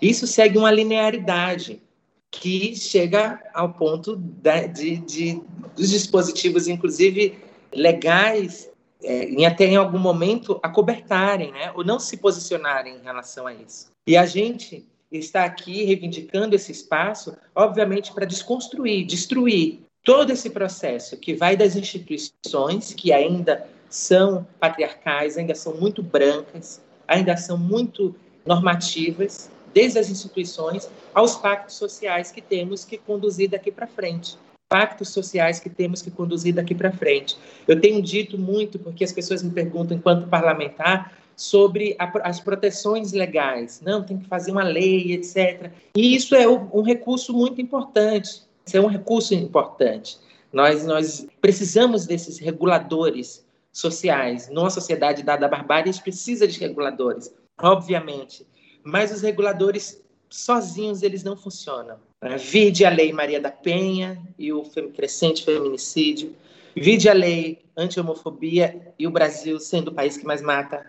Isso segue uma linearidade que chega ao ponto da, de, de, dos dispositivos, inclusive legais, é, em até em algum momento acobertarem, né, ou não se posicionarem em relação a isso. E a gente está aqui reivindicando esse espaço, obviamente, para desconstruir, destruir todo esse processo que vai das instituições, que ainda são patriarcais, ainda são muito brancas, ainda são muito normativas, desde as instituições aos pactos sociais que temos que conduzir daqui para frente. Pactos sociais que temos que conduzir daqui para frente. Eu tenho dito muito, porque as pessoas me perguntam, enquanto parlamentar, sobre a, as proteções legais. Não, tem que fazer uma lei, etc. E isso é um, recurso muito importante. Isso é um recurso importante. Nós, nós precisamos desses reguladores sociais. Numa sociedade dada à barbárie, a gente precisa de reguladores, obviamente. Mas os reguladores sozinhos eles não funcionam. Vide a lei Maria da Penha e o crescente feminicídio. Vide a lei anti-homofobia e o Brasil sendo o país que mais mata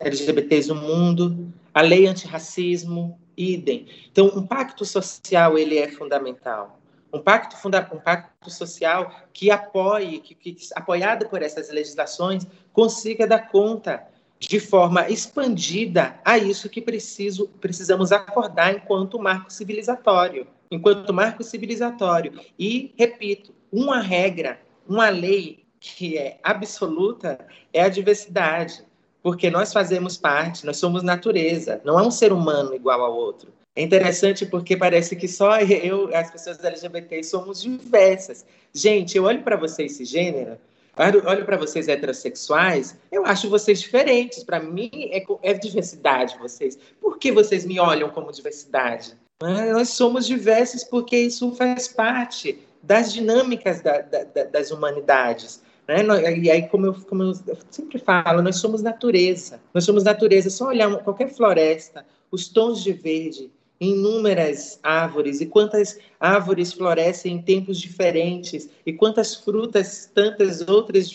LGBTs no mundo. A lei antirracismo, idem. Então, um pacto social ele é fundamental um pacto, funda um pacto social que apoie, que, que, apoiado por essas legislações, consiga dar conta de forma expandida a isso que preciso, precisamos acordar enquanto marco civilizatório. Enquanto marco civilizatório. E, repito, uma regra, uma lei que é absoluta é a diversidade, porque nós fazemos parte, nós somos natureza, não é um ser humano igual ao outro. É interessante porque parece que só eu, as pessoas LGBT, somos diversas. Gente, eu olho para vocês cisgênero, olho para vocês heterossexuais, eu acho vocês diferentes. Para mim, é, é, diversidade vocês. Por que vocês me olham como diversidade? Nós somos diversos porque isso faz parte das dinâmicas da, da, das humanidades. Né? E aí, como eu, como eu sempre falo, nós somos natureza. Nós somos natureza. Só olhar qualquer floresta, os tons de verde, inúmeras árvores e quantas árvores florescem em tempos diferentes e quantas frutas tantas outras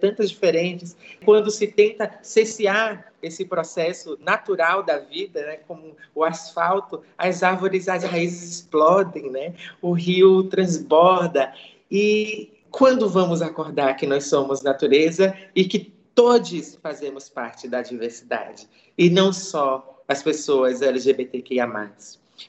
tantas diferentes. Quando se tenta cessear esse processo natural da vida né como o asfalto as árvores as raízes explodem né o rio transborda. E quando vamos acordar que nós somos natureza e que todos fazemos parte da diversidade e não só as pessoas LGBTQIA+.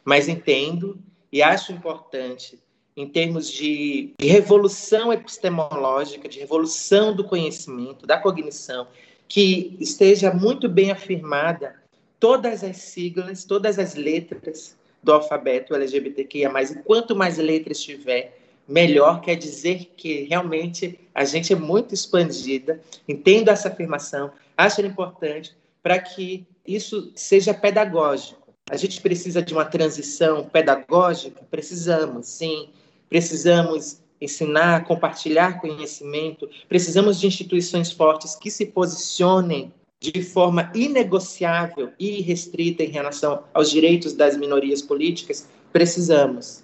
Mas entendo e acho importante, em termos de, revolução epistemológica, de revolução do conhecimento, da cognição, que esteja muito bem afirmada todas as siglas, todas as letras do alfabeto LGBTQIA+. E quanto mais letras tiver, melhor quer dizer que realmente a gente é muito expandida. Entendo essa afirmação, acho importante para que isso seja pedagógico. A gente precisa de uma transição pedagógica? Precisamos, sim. Precisamos ensinar, compartilhar conhecimento. Precisamos de instituições fortes que se posicionem de forma inegociável e irrestrita em relação aos direitos das minorias políticas. Precisamos.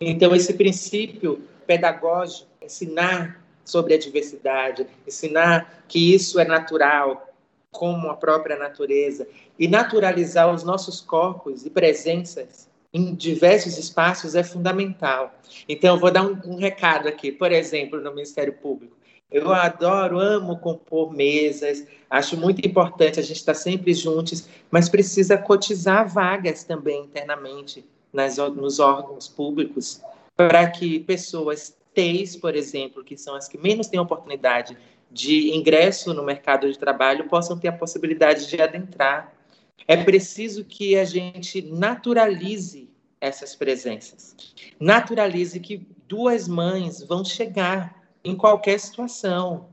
Então, esse princípio pedagógico, ensinar sobre a diversidade, ensinar que isso é natural, como a própria natureza e naturalizar os nossos corpos e presenças em diversos espaços é fundamental. Então, eu vou dar um, um recado aqui, por exemplo, no Ministério Público. Eu adoro, amo compor mesas, acho muito importante a gente estar sempre juntos, mas precisa cotizar vagas também internamente nas, nos órgãos públicos para que pessoas TEIs, por exemplo, que são as que menos têm oportunidade de ingresso no mercado de trabalho possam ter a possibilidade de adentrar. É preciso que a gente naturalize essas presenças. Naturalize que duas mães vão chegar em qualquer situação,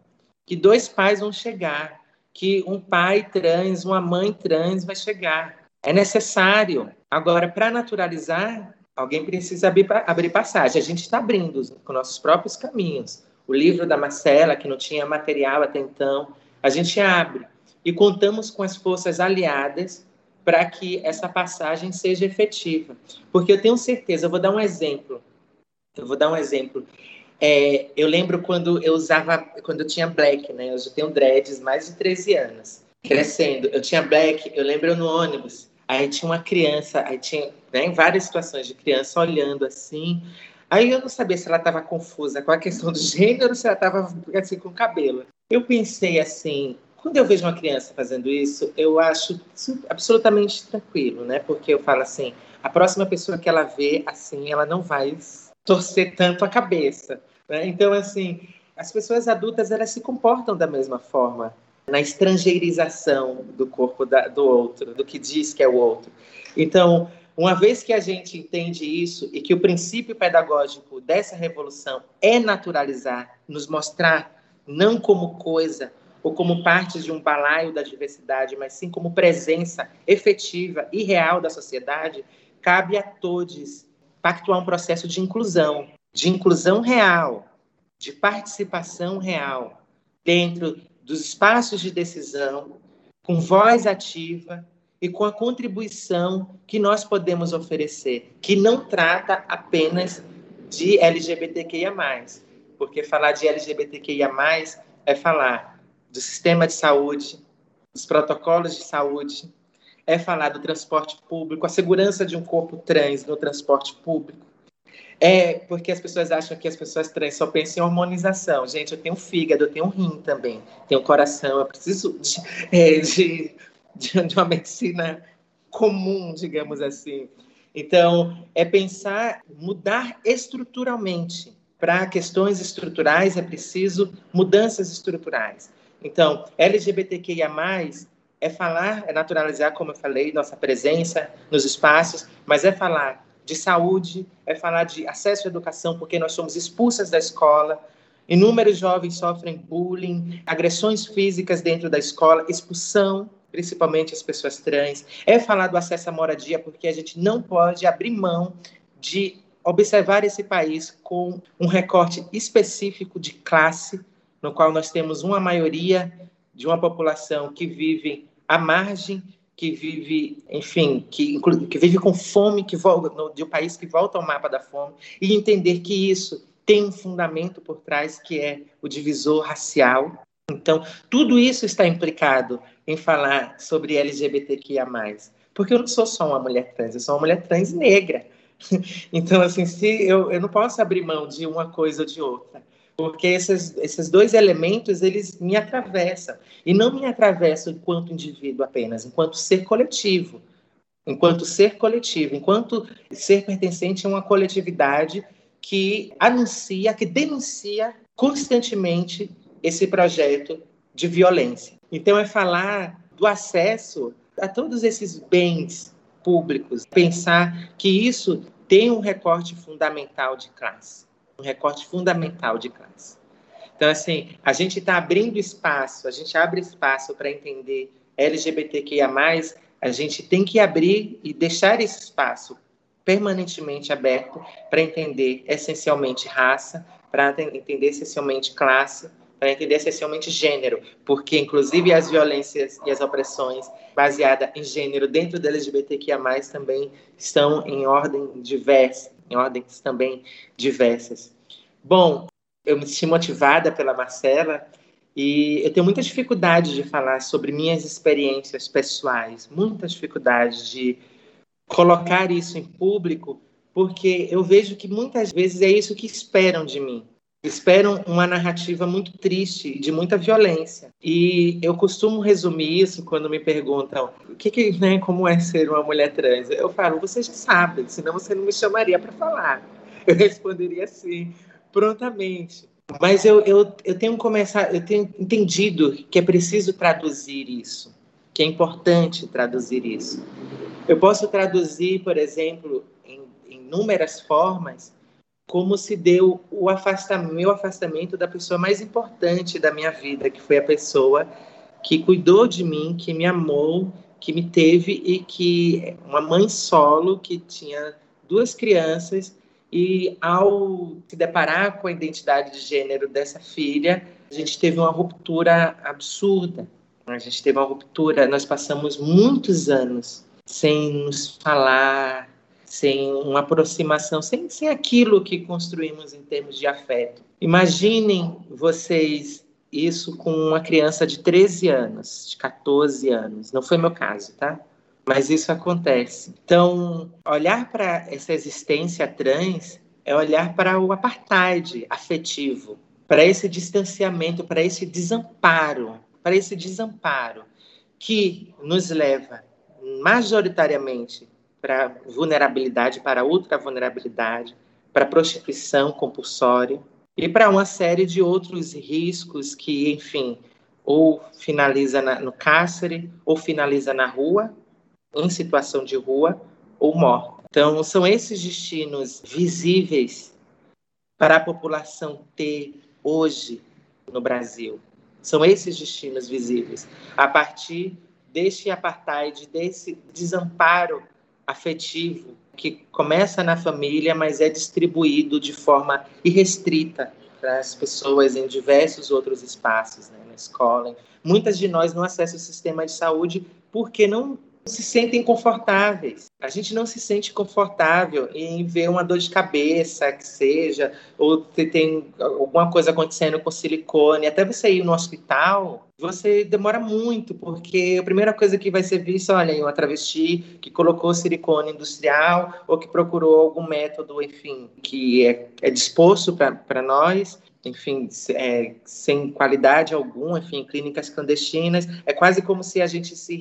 que dois pais vão chegar, que um pai trans, uma mãe trans vai chegar. É necessário. Agora, para naturalizar, alguém precisa abrir, abrir passagem. A gente está abrindo com nossos próprios caminhos. O livro da Marcela, que não tinha material até então, a gente abre. E contamos com as forças aliadas para que essa passagem seja efetiva. Porque eu tenho certeza, eu vou dar um exemplo. Eu vou dar um exemplo. É, eu lembro quando eu usava, quando eu tinha black, né? Eu já tenho dreads mais de 13 anos. Crescendo, eu tinha black, eu lembro no ônibus. Aí tinha uma criança, aí tinha né, várias situações de criança olhando assim. Aí eu não sabia se ela estava confusa com a questão do gênero se ela estava assim com o cabelo. Eu pensei assim, quando eu vejo uma criança fazendo isso, eu acho absolutamente tranquilo, né? Porque eu falo assim, a próxima pessoa que ela vê assim, ela não vai torcer tanto a cabeça, né? Então assim, as pessoas adultas elas se comportam da mesma forma na estrangeirização do corpo da, do outro, do que diz que é o outro. Então, uma vez que a gente entende isso e que o princípio pedagógico dessa revolução é naturalizar, nos mostrar não como coisa, ou como parte de um balaio da diversidade, mas sim como presença efetiva e real da sociedade, cabe a todos pactuar um processo de inclusão, de inclusão real, de participação real, dentro dos espaços de decisão, com voz ativa e com a contribuição que nós podemos oferecer, que não trata apenas de LGBTQIA+, porque falar de LGBTQIA+, é falar do sistema de saúde, dos protocolos de saúde, é falar do transporte público, a segurança de um corpo trans no transporte público. É porque as pessoas acham que as pessoas trans só pensam em hormonização. Gente, eu tenho fígado, eu tenho rim também, tenho coração, eu preciso de, é, de, de, de uma medicina comum, digamos assim. Então, é pensar, mudar estruturalmente. Para questões estruturais é preciso mudanças estruturais. Então, LGBTQIA+, é falar, é naturalizar, como eu falei, nossa presença nos espaços, mas é falar de saúde, é falar de acesso à educação, porque nós somos expulsas da escola, inúmeros jovens sofrem bullying, agressões físicas dentro da escola, expulsão, principalmente as pessoas trans, é falar do acesso à moradia, porque a gente não pode abrir mão de observar esse país com um recorte específico de classe, no qual nós temos uma maioria de uma população que vive à margem, que vive, enfim, que, que vive com fome, que volta, de um país que volta ao mapa da fome, e entender que isso tem um fundamento por trás que é o divisor racial. Então, tudo isso está implicado em falar sobre LGBTQIA+. Porque eu não sou só uma mulher trans, eu sou uma mulher trans negra. Então, assim, se eu, eu não posso abrir mão de uma coisa ou de outra porque esses, esses dois elementos eles me atravessam e não me atravessam enquanto indivíduo apenas, enquanto ser coletivo, enquanto ser coletivo, enquanto ser pertencente a uma coletividade que anuncia, que denuncia constantemente esse projeto de violência. Então é falar do acesso a todos esses bens públicos, pensar que isso tem um recorte fundamental de classe um recorte fundamental de classe. Então, assim, a gente está abrindo espaço, a gente abre espaço para entender LGBTQIA, a gente tem que abrir e deixar esse espaço permanentemente aberto para entender essencialmente raça, para entender essencialmente classe, para entender essencialmente gênero, porque inclusive as violências e as opressões baseadas em gênero dentro da LGBTQIA+, também estão em ordem diversa, em ordens também diversas. Bom, eu me senti motivada pela Marcela e eu tenho muita dificuldade de falar sobre minhas experiências pessoais, muita dificuldade de colocar isso em público, porque eu vejo que muitas vezes é isso que esperam de mim. Esperam uma narrativa muito triste, de muita violência. E eu costumo resumir isso quando me perguntam o que, que né, como é ser uma mulher trans. Eu falo, você já sabe, senão você não me chamaria para falar. Eu responderia assim, prontamente. Mas eu, eu, eu tenho começar, eu tenho entendido que é preciso traduzir isso, que é importante traduzir isso. Eu posso traduzir, por exemplo, em, inúmeras formas, como se deu o afastamento, meu afastamento da pessoa mais importante da minha vida, que foi a pessoa que cuidou de mim, que me amou, que me teve e que uma mãe solo que tinha duas crianças e ao se deparar com a identidade de gênero dessa filha, a gente teve uma ruptura absurda. A gente teve uma ruptura, nós passamos muitos anos sem nos falar, sem uma aproximação, sem, sem aquilo que construímos em termos de afeto. Imaginem vocês isso com uma criança de 13 anos, de 14 anos. Não foi meu caso, tá? Mas isso acontece. Então, olhar para essa existência trans é olhar para o apartheid afetivo, para esse distanciamento, para esse desamparo, para esse desamparo que nos leva majoritariamente para vulnerabilidade, para ultra vulnerabilidade, para prostituição compulsória e para uma série de outros riscos que, enfim, ou finaliza na, no cárcere, ou finaliza na rua, em situação de rua, ou morte. Então, são esses destinos visíveis para a população ter hoje no Brasil. São esses destinos visíveis. A partir deste apartheid, desse desamparo afetivo que começa na família, mas é distribuído de forma irrestrita para as pessoas em diversos outros espaços, né, na escola. Muitas de nós não acessam o sistema de saúde porque não se sentem confortáveis. A gente não se sente confortável em ver uma dor de cabeça, que seja, ou tem alguma coisa acontecendo com silicone. Até você ir no hospital, você demora muito, porque a primeira coisa que vai ser vista, olha, uma travesti que colocou silicone industrial ou que procurou algum método, enfim, que é, é disposto para nós enfim, é, sem qualidade alguma, enfim, clínicas clandestinas. É quase como se a gente se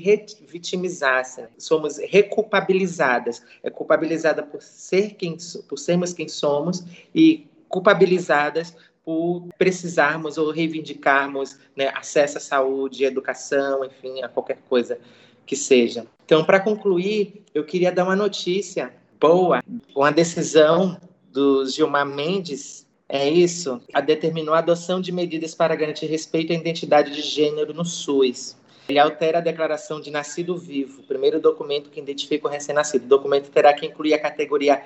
vitimizasse. Né? Somos reculpabilizadas. É culpabilizada por ser quem, por sermos quem somos e culpabilizadas por precisarmos ou reivindicarmos né, acesso à saúde, educação, enfim, a qualquer coisa que seja. Então, para concluir, eu queria dar uma notícia boa, uma decisão do Gilmar Mendes é isso, a determinou a adoção de medidas para garantir respeito à identidade de gênero no SUS. Ele altera a declaração de nascido vivo, primeiro documento que identifica o recém-nascido. O documento terá que incluir a categoria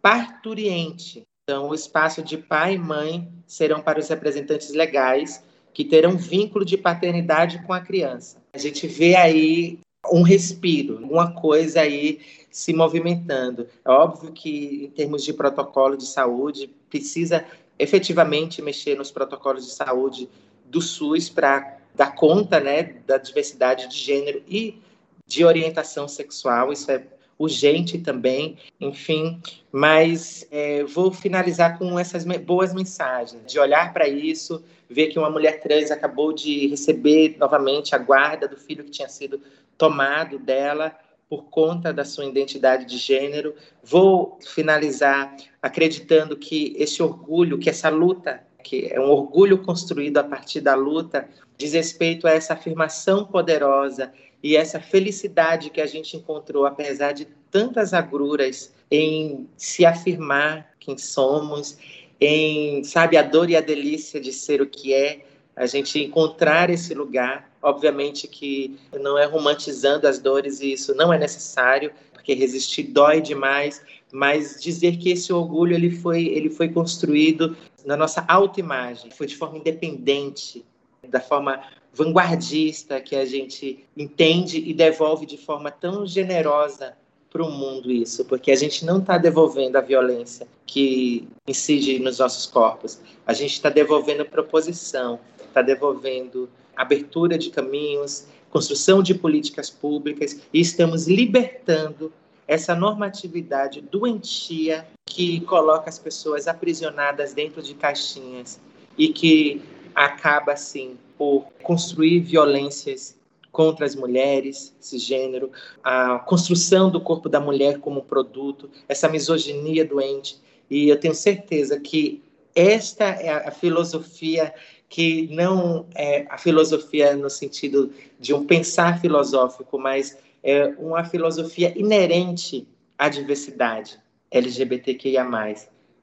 parturiente. Então, o espaço de pai e mãe serão para os representantes legais que terão vínculo de paternidade com a criança. A gente vê aí um respiro, uma coisa aí se movimentando. É óbvio que, em termos de protocolo de saúde, precisa efetivamente mexer nos protocolos de saúde do SUS para dar conta né, da diversidade de gênero e de orientação sexual. Isso é urgente também, enfim. Mas é, vou finalizar com essas boas mensagens, de olhar para isso, ver que uma mulher trans acabou de receber novamente a guarda do filho que tinha sido tomado dela por conta da sua identidade de gênero. Vou finalizar acreditando que esse orgulho, que essa luta, que é um orgulho construído a partir da luta, diz respeito a essa afirmação poderosa e essa felicidade que a gente encontrou, apesar de tantas agruras, em se afirmar quem somos, em, sabe, a dor e a delícia de ser o que é, a gente encontrar esse lugar Obviamente que não é romantizando as dores e isso não é necessário, porque resistir dói demais, mas dizer que esse orgulho ele foi, ele foi construído na nossa autoimagem, foi de forma independente, da forma vanguardista que a gente entende e devolve de forma tão generosa para o mundo isso, porque a gente não está devolvendo a violência que incide nos nossos corpos, a gente está devolvendo proposição, está devolvendo abertura de caminhos, construção de políticas públicas e estamos libertando essa normatividade doentia que coloca as pessoas aprisionadas dentro de caixinhas e que acaba assim por construir violências contra as mulheres, esse gênero, a construção do corpo da mulher como produto, essa misoginia doente. E eu tenho certeza que esta é a filosofia que não é a filosofia no sentido de um pensar filosófico, mas é uma filosofia inerente à diversidade. LGBTQIA+.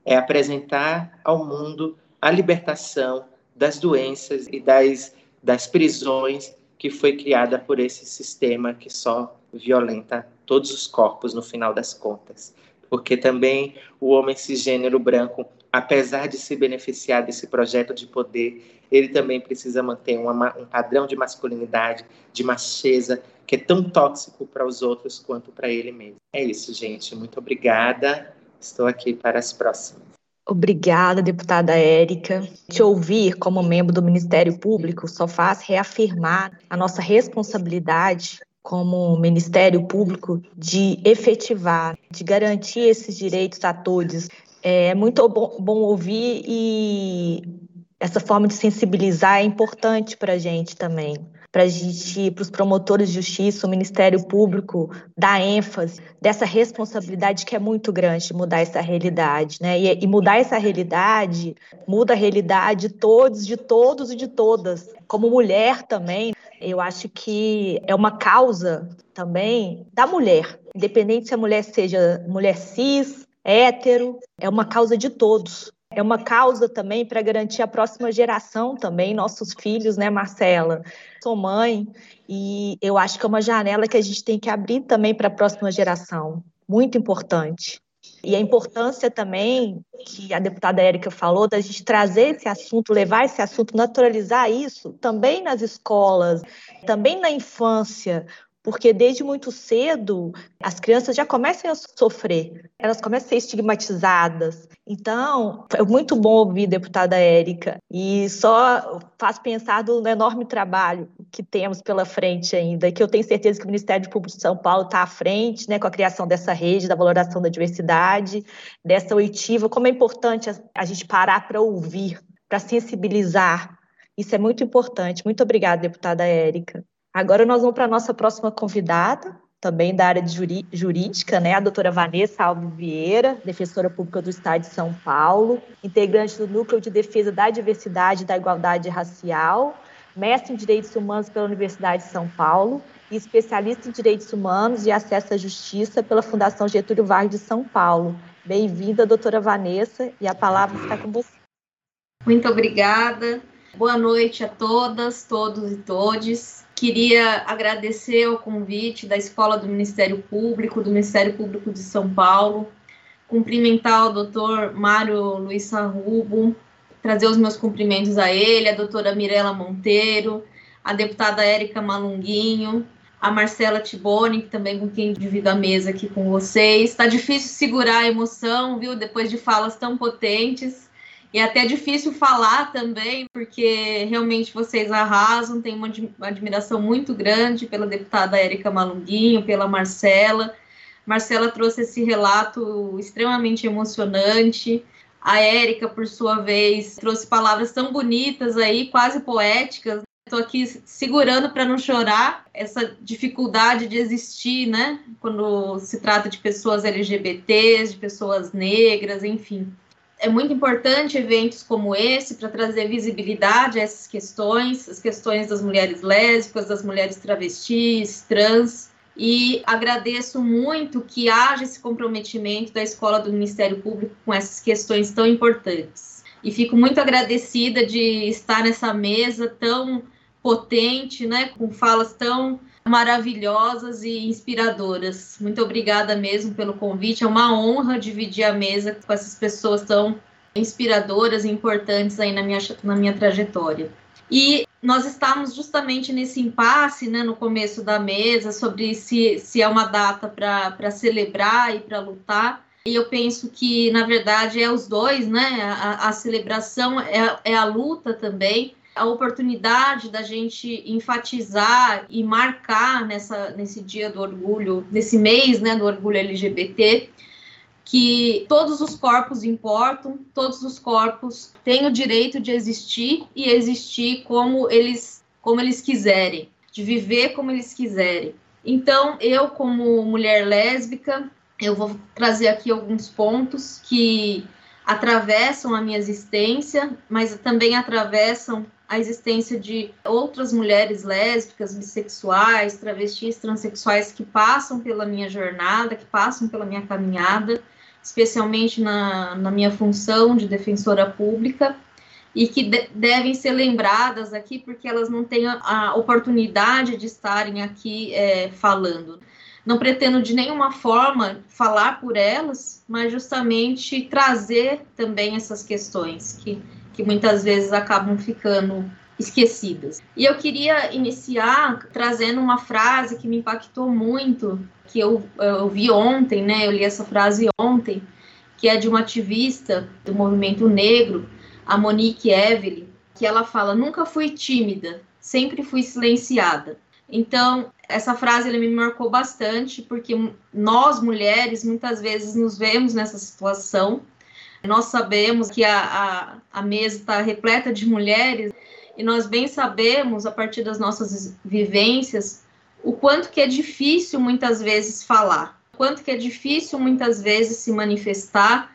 É apresentar ao mundo a libertação das doenças e das, das prisões que foi criada por esse sistema que só violenta todos os corpos no final das contas. Porque também o homem cisgênero branco, apesar de se beneficiar desse projeto de poder, ele também precisa manter uma, um padrão de masculinidade, de macheza, que é tão tóxico para os outros quanto para ele mesmo. É isso, gente. Muito obrigada. Estou aqui para as próximas. Obrigada, deputada Érica. Te ouvir como membro do Ministério Público só faz reafirmar a nossa responsabilidade como Ministério Público de efetivar, de garantir esses direitos a todos. É muito bom, bom ouvir e essa forma de sensibilizar é importante para a gente também para gente, para os promotores de justiça, o Ministério Público, dar ênfase dessa responsabilidade que é muito grande de mudar essa realidade, né? E, e mudar essa realidade muda a realidade de todos, de todos e de todas. Como mulher também, eu acho que é uma causa também da mulher, independente se a mulher seja mulher cis, hétero, é uma causa de todos é uma causa também para garantir a próxima geração também, nossos filhos, né, Marcela? Sou mãe e eu acho que é uma janela que a gente tem que abrir também para a próxima geração, muito importante. E a importância também que a deputada Érica falou da gente trazer esse assunto, levar esse assunto, naturalizar isso também nas escolas, também na infância, porque desde muito cedo as crianças já começam a sofrer, elas começam a ser estigmatizadas. Então, é muito bom ouvir a deputada Érica e só faz pensar no enorme trabalho que temos pela frente ainda, que eu tenho certeza que o Ministério Público de São Paulo está à frente, né, com a criação dessa rede da valoração da diversidade, dessa oitiva, como é importante a gente parar para ouvir, para sensibilizar. Isso é muito importante. Muito obrigada, deputada Érica. Agora nós vamos para a nossa próxima convidada, também da área de jurídica, né, a doutora Vanessa Alves Vieira, defensora pública do Estado de São Paulo, integrante do Núcleo de Defesa da Diversidade e da Igualdade Racial, mestre em Direitos Humanos pela Universidade de São Paulo e especialista em Direitos Humanos e Acesso à Justiça pela Fundação Getúlio Vargas de São Paulo. Bem-vinda, doutora Vanessa, e a palavra está com você. Muito obrigada. Boa noite a todas, todos e todes. Queria agradecer o convite da Escola do Ministério Público, do Ministério Público de São Paulo, cumprimentar o doutor Mário Luiz Sarrubo, trazer os meus cumprimentos a ele, a doutora Mirela Monteiro, a deputada Érica Malunguinho, a Marcela Tiboni, que também com quem divido a mesa aqui com vocês. Está difícil segurar a emoção, viu, depois de falas tão potentes. E é até difícil falar também, porque realmente vocês arrasam. Tenho uma admiração muito grande pela deputada Érica Malunguinho, pela Marcela. Marcela trouxe esse relato extremamente emocionante. A Érica, por sua vez, trouxe palavras tão bonitas aí, quase poéticas. Estou aqui segurando para não chorar essa dificuldade de existir, né? Quando se trata de pessoas LGBTs, de pessoas negras, enfim é muito importante eventos como esse para trazer visibilidade a essas questões, as questões das mulheres lésbicas, das mulheres travestis, trans. E agradeço muito que haja esse comprometimento da Escola do Ministério Público com essas questões tão importantes. E fico muito agradecida de estar nessa mesa tão potente, né, com falas tão maravilhosas e inspiradoras. Muito obrigada mesmo pelo convite. É uma honra dividir a mesa com essas pessoas tão inspiradoras e importantes aí na minha, na minha trajetória. E nós estamos justamente nesse impasse, né, no começo da mesa, sobre se, se é uma data para celebrar e para lutar. E eu penso que, na verdade, é os dois, né? A, a celebração é, é a luta também a oportunidade da gente enfatizar e marcar nessa, nesse dia do orgulho, nesse mês né, do orgulho LGBT, que todos os corpos importam, todos os corpos têm o direito de existir e existir como eles, como eles quiserem, de viver como eles quiserem. Então, eu, como mulher lésbica, eu vou trazer aqui alguns pontos que atravessam a minha existência, mas também atravessam a existência de outras mulheres lésbicas, bissexuais, travestis, transexuais que passam pela minha jornada, que passam pela minha caminhada especialmente na, na minha função de defensora pública, e que de devem ser lembradas aqui porque elas não têm a, a oportunidade de estarem aqui é, falando. Não pretendo de nenhuma forma falar por elas, mas justamente trazer também essas questões que, que muitas vezes acabam ficando esquecidas. E eu queria iniciar trazendo uma frase que me impactou muito, que eu, eu vi ontem, né? Eu li essa frase ontem, que é de uma ativista do movimento negro, a Monique Evelyn, que ela fala: Nunca fui tímida, sempre fui silenciada. Então, essa frase me marcou bastante, porque nós mulheres muitas vezes nos vemos nessa situação. Nós sabemos que a, a, a mesa está repleta de mulheres e nós bem sabemos, a partir das nossas vivências, o quanto que é difícil muitas vezes falar, o quanto que é difícil muitas vezes se manifestar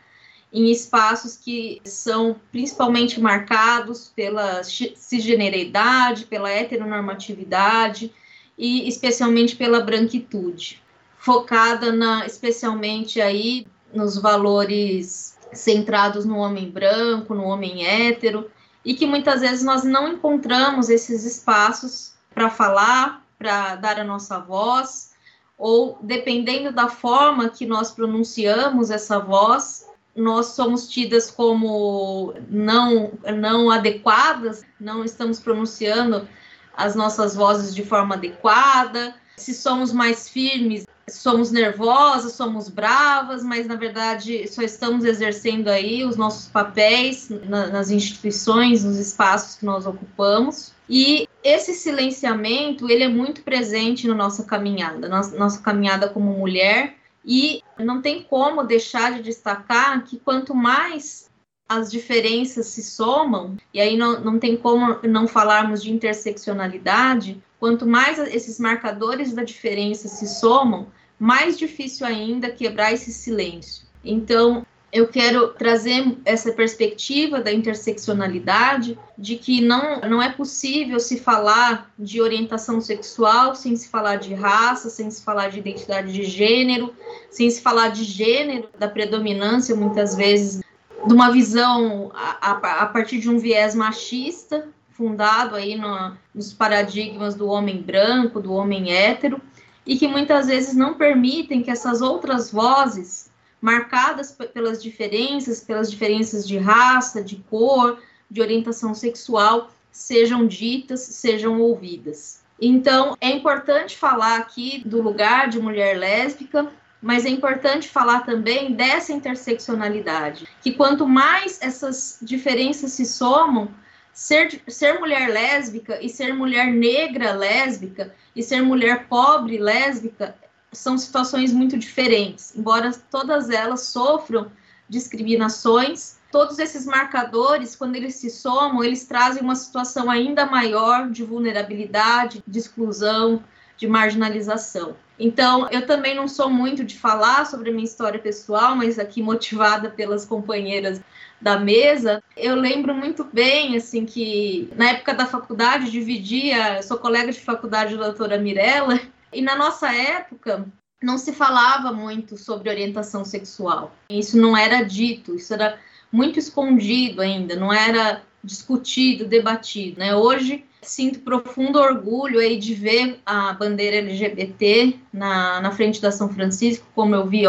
em espaços que são principalmente marcados pela cisgeneridade, pela heteronormatividade e especialmente pela branquitude, focada na especialmente aí nos valores centrados no homem branco, no homem hétero, e que muitas vezes nós não encontramos esses espaços para falar, para dar a nossa voz, ou dependendo da forma que nós pronunciamos essa voz, nós somos tidas como não, não adequadas, não estamos pronunciando as nossas vozes de forma adequada. Se somos mais firmes, somos nervosas, somos bravas, mas na verdade só estamos exercendo aí os nossos papéis na, nas instituições, nos espaços que nós ocupamos. E esse silenciamento, ele é muito presente na nossa caminhada, nossa, nossa caminhada como mulher, e não tem como deixar de destacar que quanto mais as diferenças se somam, e aí não, não tem como não falarmos de interseccionalidade, quanto mais esses marcadores da diferença se somam, mais difícil ainda quebrar esse silêncio. Então, eu quero trazer essa perspectiva da interseccionalidade, de que não, não é possível se falar de orientação sexual sem se falar de raça, sem se falar de identidade de gênero, sem se falar de gênero, da predominância, muitas vezes, de uma visão a, a, a partir de um viés machista, fundado aí no, nos paradigmas do homem branco, do homem hétero, e que muitas vezes não permitem que essas outras vozes marcadas pelas diferenças, pelas diferenças de raça, de cor, de orientação sexual, sejam ditas, sejam ouvidas. Então, é importante falar aqui do lugar de mulher lésbica, mas é importante falar também dessa interseccionalidade, que quanto mais essas diferenças se somam, ser, ser mulher lésbica e ser mulher negra lésbica e ser mulher pobre lésbica são situações muito diferentes, embora todas elas sofram discriminações. Todos esses marcadores, quando eles se somam, eles trazem uma situação ainda maior de vulnerabilidade, de exclusão, de marginalização. Então, eu também não sou muito de falar sobre a minha história pessoal, mas aqui motivada pelas companheiras da mesa, eu lembro muito bem, assim, que na época da faculdade, dividia, sou colega de faculdade da doutora Mirella, e na nossa época, não se falava muito sobre orientação sexual. Isso não era dito, isso era muito escondido ainda, não era discutido, debatido. Né? Hoje sinto profundo orgulho aí de ver a bandeira LGBT na, na frente da São Francisco, como eu vi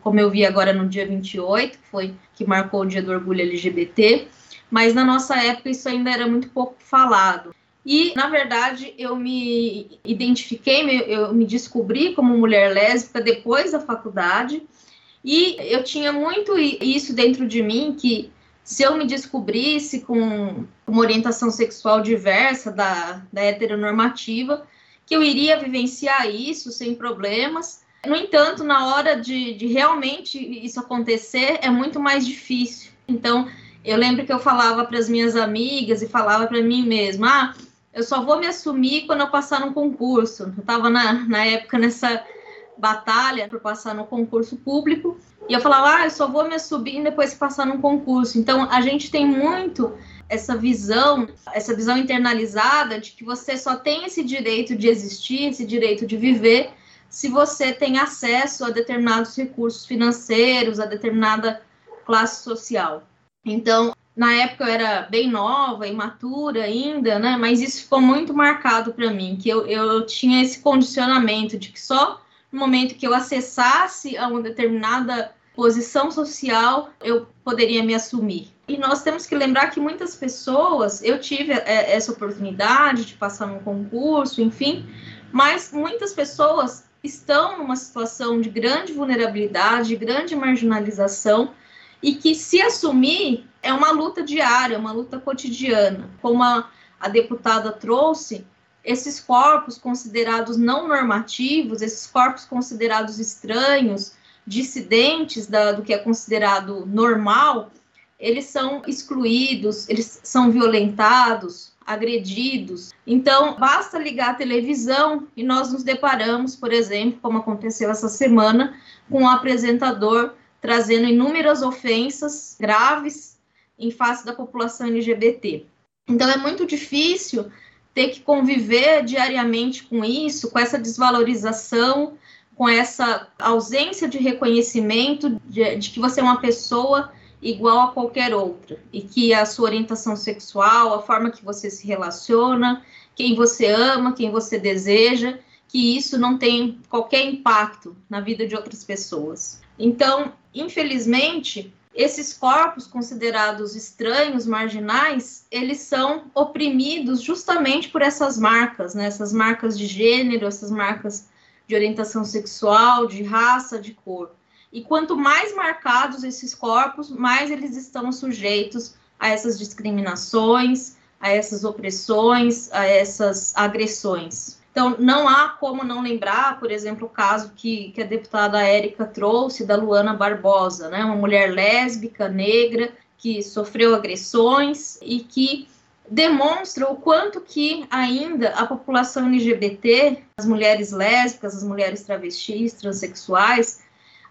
como eu vi agora no dia 28, que foi que marcou o dia do orgulho LGBT, mas na nossa época isso ainda era muito pouco falado. E, na verdade, eu me identifiquei, eu me descobri como mulher lésbica depois da faculdade. E eu tinha muito isso dentro de mim, que se eu me descobrisse com uma orientação sexual diversa da, da heteronormativa, que eu iria vivenciar isso sem problemas. No entanto, na hora de, de realmente isso acontecer, é muito mais difícil. Então, eu lembro que eu falava para as minhas amigas e falava para mim mesma: ah, eu só vou me assumir quando eu passar no concurso. Eu estava na, na época nessa batalha para passar no concurso público e eu falava, ah, eu só vou me assumir depois que passar no concurso. Então a gente tem muito essa visão, essa visão internalizada de que você só tem esse direito de existir, esse direito de viver se você tem acesso a determinados recursos financeiros, a determinada classe social. Então, na época eu era bem nova, imatura ainda, né? Mas isso ficou muito marcado para mim, que eu, eu tinha esse condicionamento de que só no momento que eu acessasse a uma determinada posição social, eu poderia me assumir. E nós temos que lembrar que muitas pessoas, eu tive é, essa oportunidade de passar num concurso, enfim, mas muitas pessoas estão numa situação de grande vulnerabilidade, de grande marginalização, e que se assumir é uma luta diária, uma luta cotidiana. Como a, a deputada trouxe, esses corpos considerados não normativos, esses corpos considerados estranhos, dissidentes da, do que é considerado normal, eles são excluídos, eles são violentados, agredidos. Então, basta ligar a televisão e nós nos deparamos, por exemplo, como aconteceu essa semana, com um apresentador trazendo inúmeras ofensas graves em face da população LGBT. Então, é muito difícil ter que conviver diariamente com isso, com essa desvalorização, com essa ausência de reconhecimento de, de, que você é uma pessoa igual a qualquer outra e que a sua orientação sexual, a forma que você se relaciona, quem você ama, quem você deseja, que isso não tem qualquer impacto na vida de outras pessoas. Então, infelizmente, esses corpos considerados estranhos, marginais, eles são oprimidos justamente por essas marcas, né? Essas marcas de gênero, essas marcas de orientação sexual, de raça, de cor. E quanto mais marcados esses corpos, mais eles estão sujeitos a essas discriminações, a essas opressões, a essas agressões. Então, não há como não lembrar, por exemplo, o caso que, que a deputada Érica trouxe da Luana Barbosa, né? uma mulher lésbica, negra, que sofreu agressões e que demonstra o quanto que ainda a população LGBT, as mulheres lésbicas, as mulheres travestis, transexuais,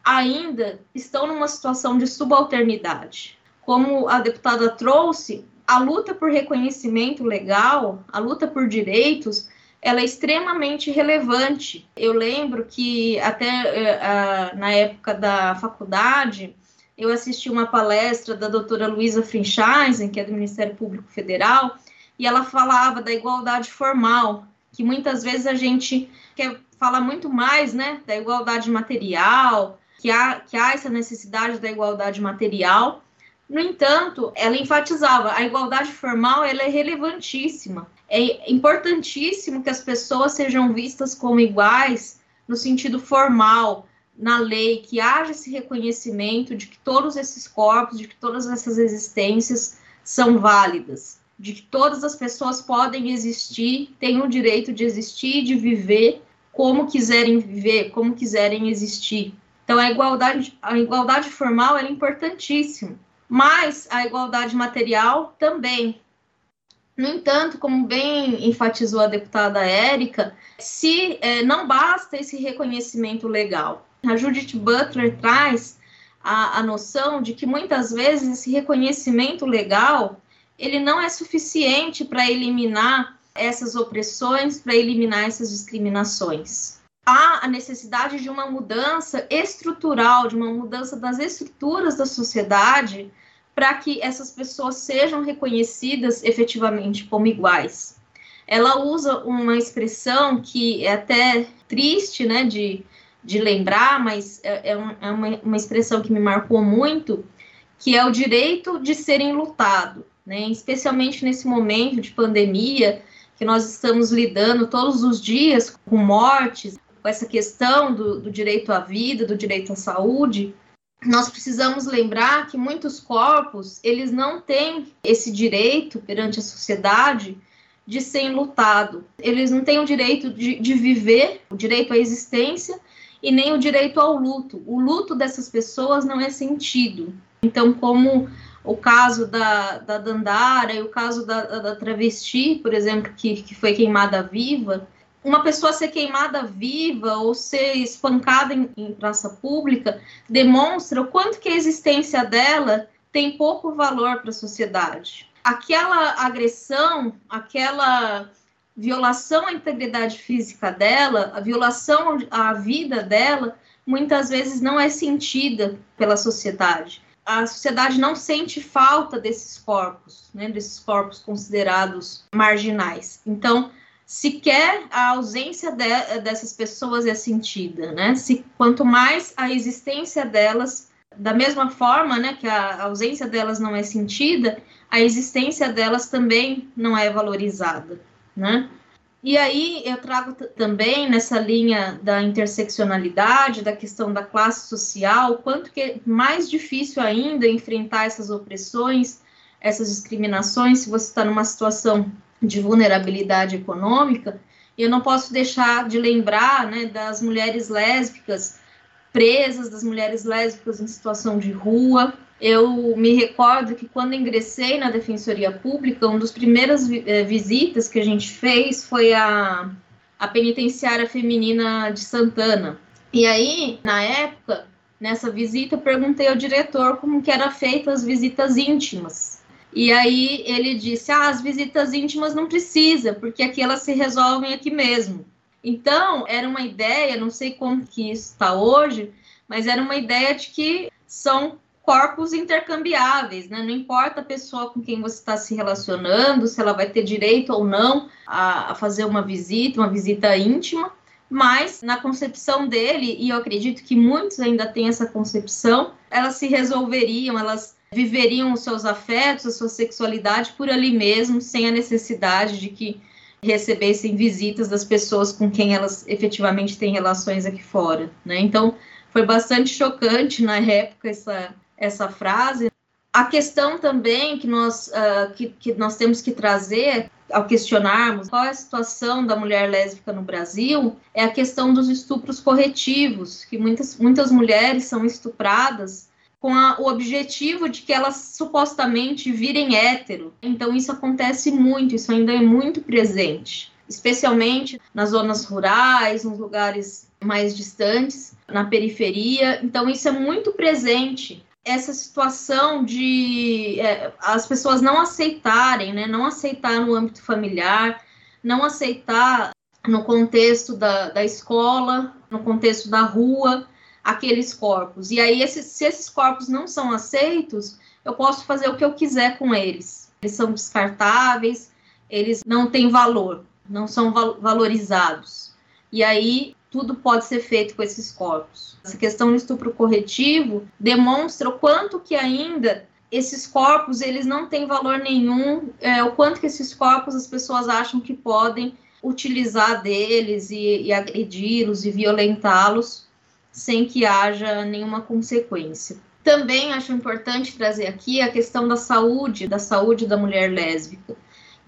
ainda estão numa situação de subalternidade. Como a deputada trouxe, a luta por reconhecimento legal, a luta por direitos, ela é extremamente relevante. Eu lembro que até uh, na época da faculdade, eu assisti uma palestra da doutora Luísa Frinchaisen, que é do Ministério Público Federal, e ela falava da igualdade formal, que muitas vezes a gente quer falar muito mais, né, da igualdade material, que há, que há essa necessidade da igualdade material. No entanto, ela enfatizava a igualdade formal, ela é relevantíssima é importantíssimo que as pessoas sejam vistas como iguais no sentido formal, na lei, que haja esse reconhecimento de que todos esses corpos, de que todas essas existências são válidas, de que todas as pessoas podem existir, têm o direito de existir, de viver como quiserem viver, como quiserem existir. Então a igualdade, a igualdade formal é importantíssima, mas a igualdade material também. No entanto, como bem enfatizou a deputada Érica, se é, não basta esse reconhecimento legal. A Judith Butler traz a, a noção de que muitas vezes esse reconhecimento legal ele não é suficiente para eliminar essas opressões, para eliminar essas discriminações. Há a necessidade de uma mudança estrutural, de uma mudança das estruturas da sociedade para que essas pessoas sejam reconhecidas efetivamente como iguais. Ela usa uma expressão que é até triste, né, de, de lembrar, mas é, é, é uma, uma expressão que me marcou muito, que é o direito de serem lutado, né, especialmente nesse momento de pandemia, que nós estamos lidando todos os dias com mortes, com essa questão do, do direito à vida, do direito à saúde, nós precisamos lembrar que muitos corpos eles não têm esse direito perante a sociedade de ser lutado. Eles não têm o direito de, de, viver, o direito à existência e nem o direito ao luto. O luto dessas pessoas não é sentido. Então, como o caso da, da Dandara e o caso da, da, travesti, por exemplo, que, que foi queimada viva, uma pessoa ser queimada viva ou ser espancada em, em, praça pública demonstra o quanto que a existência dela tem pouco valor para a sociedade. Aquela agressão, aquela violação à integridade física dela, a violação à vida dela, muitas vezes não é sentida pela sociedade. A sociedade não sente falta desses corpos, né, desses corpos considerados marginais. Então, sequer a ausência de, dessas pessoas é sentida, né? Se quanto mais a existência delas, da mesma forma, né, que a ausência delas não é sentida, a existência delas também não é valorizada, né? E aí eu trago também nessa linha da interseccionalidade, da questão da classe social, quanto que é mais difícil ainda enfrentar essas opressões, essas discriminações, se você está numa situação de vulnerabilidade econômica. E eu não posso deixar de lembrar né, das mulheres lésbicas presas, das mulheres lésbicas em situação de rua, eu me recordo que quando ingressei na Defensoria Pública, uma das primeiras eh, visitas que a gente fez foi a, a penitenciária feminina de Santana. E aí, na época, nessa visita, perguntei ao diretor como que era feita as visitas íntimas. E aí ele disse: "Ah, as visitas íntimas não precisa, porque aqui elas se resolvem aqui mesmo". Então, era uma ideia, não sei como que isso está hoje, mas era uma ideia de que são corpos intercambiáveis, né? Não importa a pessoa com quem você está se relacionando, se ela vai ter direito ou não a, a, fazer uma visita, uma visita íntima, mas na concepção dele, e eu acredito que muitos ainda têm essa concepção, elas se resolveriam, elas viveriam os seus afetos, a sua sexualidade por ali mesmo, sem a necessidade de que recebessem visitas das pessoas com quem elas efetivamente têm relações aqui fora, né? Então, foi bastante chocante na época essa, essa frase. A questão também que nós, uh, que, que nós temos que trazer ao questionarmos qual é a situação da mulher lésbica no Brasil é a questão dos estupros corretivos, que muitas, muitas mulheres são estupradas com a, o objetivo de que elas supostamente virem hétero. Então isso acontece muito, isso ainda é muito presente, especialmente nas zonas rurais, nos lugares mais distantes, na periferia. Então isso é muito presente essa situação de é, as pessoas não aceitarem, né, não aceitar no âmbito familiar, não aceitar no contexto da, da escola, no contexto da rua, aqueles corpos. E aí, esses, se esses corpos não são aceitos, eu posso fazer o que eu quiser com eles. Eles são descartáveis, eles não têm valor, não são val valorizados. E aí, tudo pode ser feito com esses corpos. Essa questão do estupro corretivo demonstra o quanto que ainda esses corpos eles não têm valor nenhum, é, o quanto que esses corpos as pessoas acham que podem utilizar deles e, e agredi-los e violentá-los sem que haja nenhuma consequência. Também acho importante trazer aqui a questão da saúde, da saúde da mulher lésbica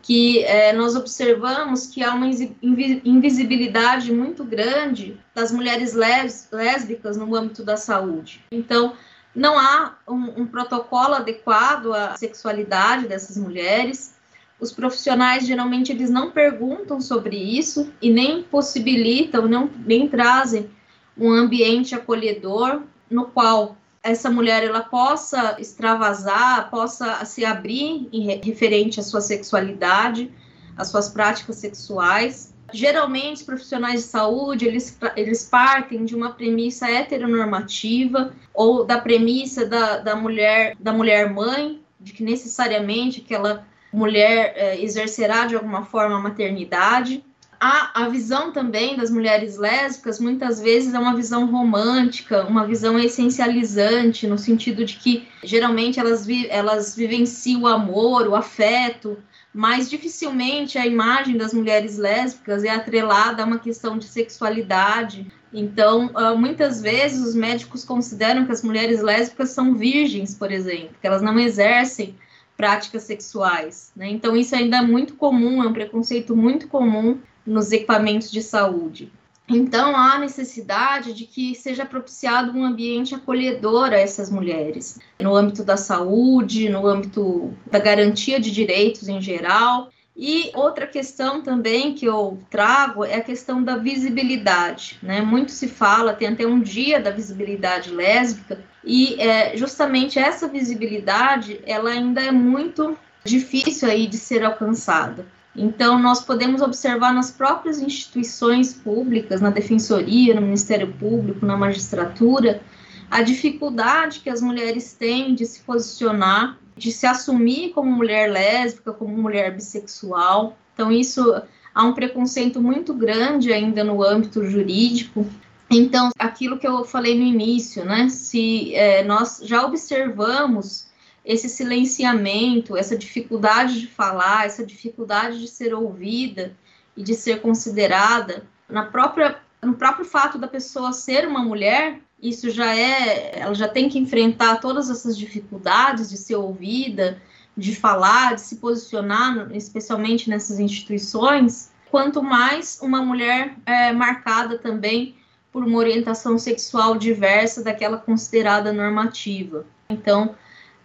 que é, nós observamos que há uma invisibilidade muito grande das mulheres lésbicas no âmbito da saúde. Então, não há um, um protocolo adequado à sexualidade dessas mulheres. Os profissionais geralmente eles não perguntam sobre isso e nem possibilitam, não, nem trazem um ambiente acolhedor no qual essa mulher ela possa extravasar, possa se abrir em referente à sua sexualidade, às suas práticas sexuais. Geralmente, os profissionais de saúde, eles, eles partem de uma premissa heteronormativa ou da premissa da, da mulher da mulher mãe, de que necessariamente aquela mulher é, exercerá de alguma forma a maternidade a, a visão também das mulheres lésbicas muitas vezes é uma visão romântica, uma visão essencializante, no sentido de que geralmente elas, vi, elas vivenciam o amor, o afeto, mas dificilmente a imagem das mulheres lésbicas é atrelada a uma questão de sexualidade. Então, ah, muitas vezes os médicos consideram que as mulheres lésbicas são virgens, por exemplo, que elas não exercem práticas sexuais. Né? Então, isso ainda é muito comum, é um preconceito muito comum nos equipamentos de saúde. Então, há necessidade de que seja propiciado um ambiente acolhedor a essas mulheres, no âmbito da saúde, no âmbito da garantia de direitos em geral. E outra questão também que eu trago é a questão da visibilidade. Né? Muito se fala, tem até um dia da visibilidade lésbica, e é, justamente essa visibilidade ela ainda é muito difícil aí de ser alcançada. Então, nós podemos observar nas próprias instituições públicas, na defensoria, no Ministério Público, na magistratura, a dificuldade que as mulheres têm de se posicionar, de se assumir como mulher lésbica, como mulher bissexual. Então, isso há um preconceito muito grande ainda no âmbito jurídico. Então, aquilo que eu falei no início, né? Se é, nós já observamos esse silenciamento, essa dificuldade de falar, essa dificuldade de ser ouvida e de ser considerada, na própria, no próprio fato da pessoa ser uma mulher, isso já é, ela já tem que enfrentar todas essas dificuldades de ser ouvida, de falar, de se posicionar, especialmente nessas instituições, quanto mais uma mulher é marcada também por uma orientação sexual diversa daquela considerada normativa. Então,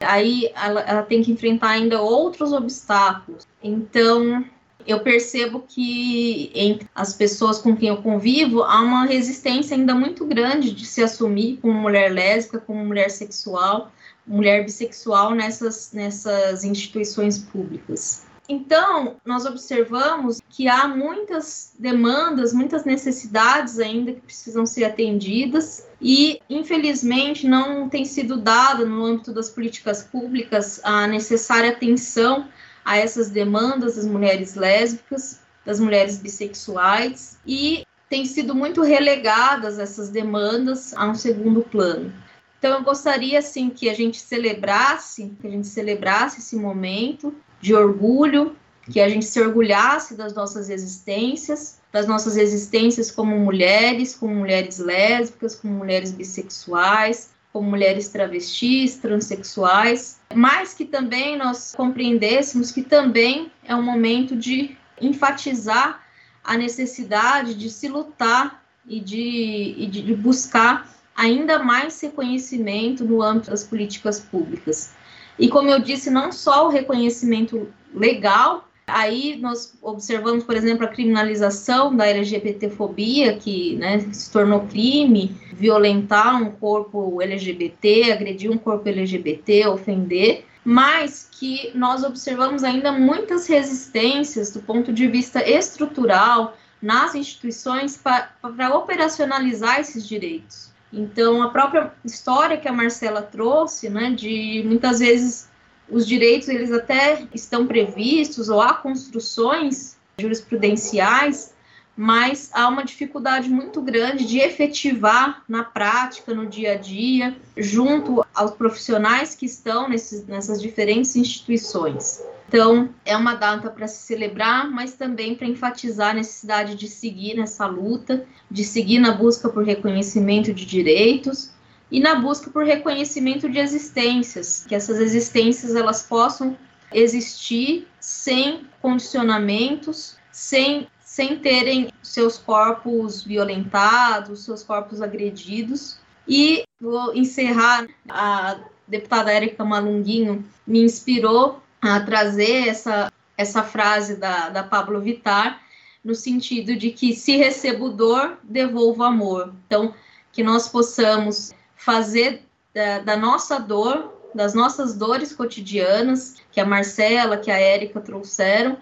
aí ela, ela tem que enfrentar ainda outros obstáculos. Então, eu percebo que entre as pessoas com quem eu convivo há uma resistência ainda muito grande de se assumir como mulher lésbica, como mulher sexual, mulher bissexual nessas, nessas instituições públicas. Então, nós observamos que há muitas demandas, muitas necessidades ainda que precisam ser atendidas e, infelizmente, não tem sido dada no âmbito das políticas públicas a necessária atenção a essas demandas das mulheres lésbicas, das mulheres bissexuais e tem sido muito relegadas essas demandas a um segundo plano. Então eu gostaria assim que a gente celebrasse, que a gente celebrasse esse momento de orgulho, que a gente se orgulhasse das nossas existências, das nossas existências como mulheres, como mulheres lésbicas, como mulheres bissexuais, como mulheres travestis, transexuais, mas que também nós compreendêssemos que também é um momento de enfatizar a necessidade de se lutar e de, e de buscar ainda mais reconhecimento no âmbito das políticas públicas. E como eu disse, não só o reconhecimento legal, aí nós observamos, por exemplo, a criminalização da LGBTfobia, que né, se tornou crime, violentar um corpo LGBT, agredir um corpo LGBT, ofender, mas que nós observamos ainda muitas resistências do ponto de vista estrutural nas instituições para operacionalizar esses direitos. Então, a própria história que a Marcela trouxe, né, de muitas vezes os direitos eles até estão previstos ou há construções jurisprudenciais, mas há uma dificuldade muito grande de efetivar na prática, no dia a dia, junto aos profissionais que estão nesses, nessas diferentes instituições. Então, é uma data para se celebrar, mas também para enfatizar a necessidade de seguir nessa luta, de seguir na busca por reconhecimento de direitos e na busca por reconhecimento de existências, que essas existências elas possam existir sem condicionamentos, sem sem terem seus corpos violentados, seus corpos agredidos. E vou encerrar a deputada Érica Malunguinho me inspirou a trazer essa, essa frase da, da Pablo Vittar, no sentido de que se recebo dor, devolvo amor. Então, que nós possamos fazer da, da nossa dor, das nossas dores cotidianas, que a Marcela, que a Érica trouxeram,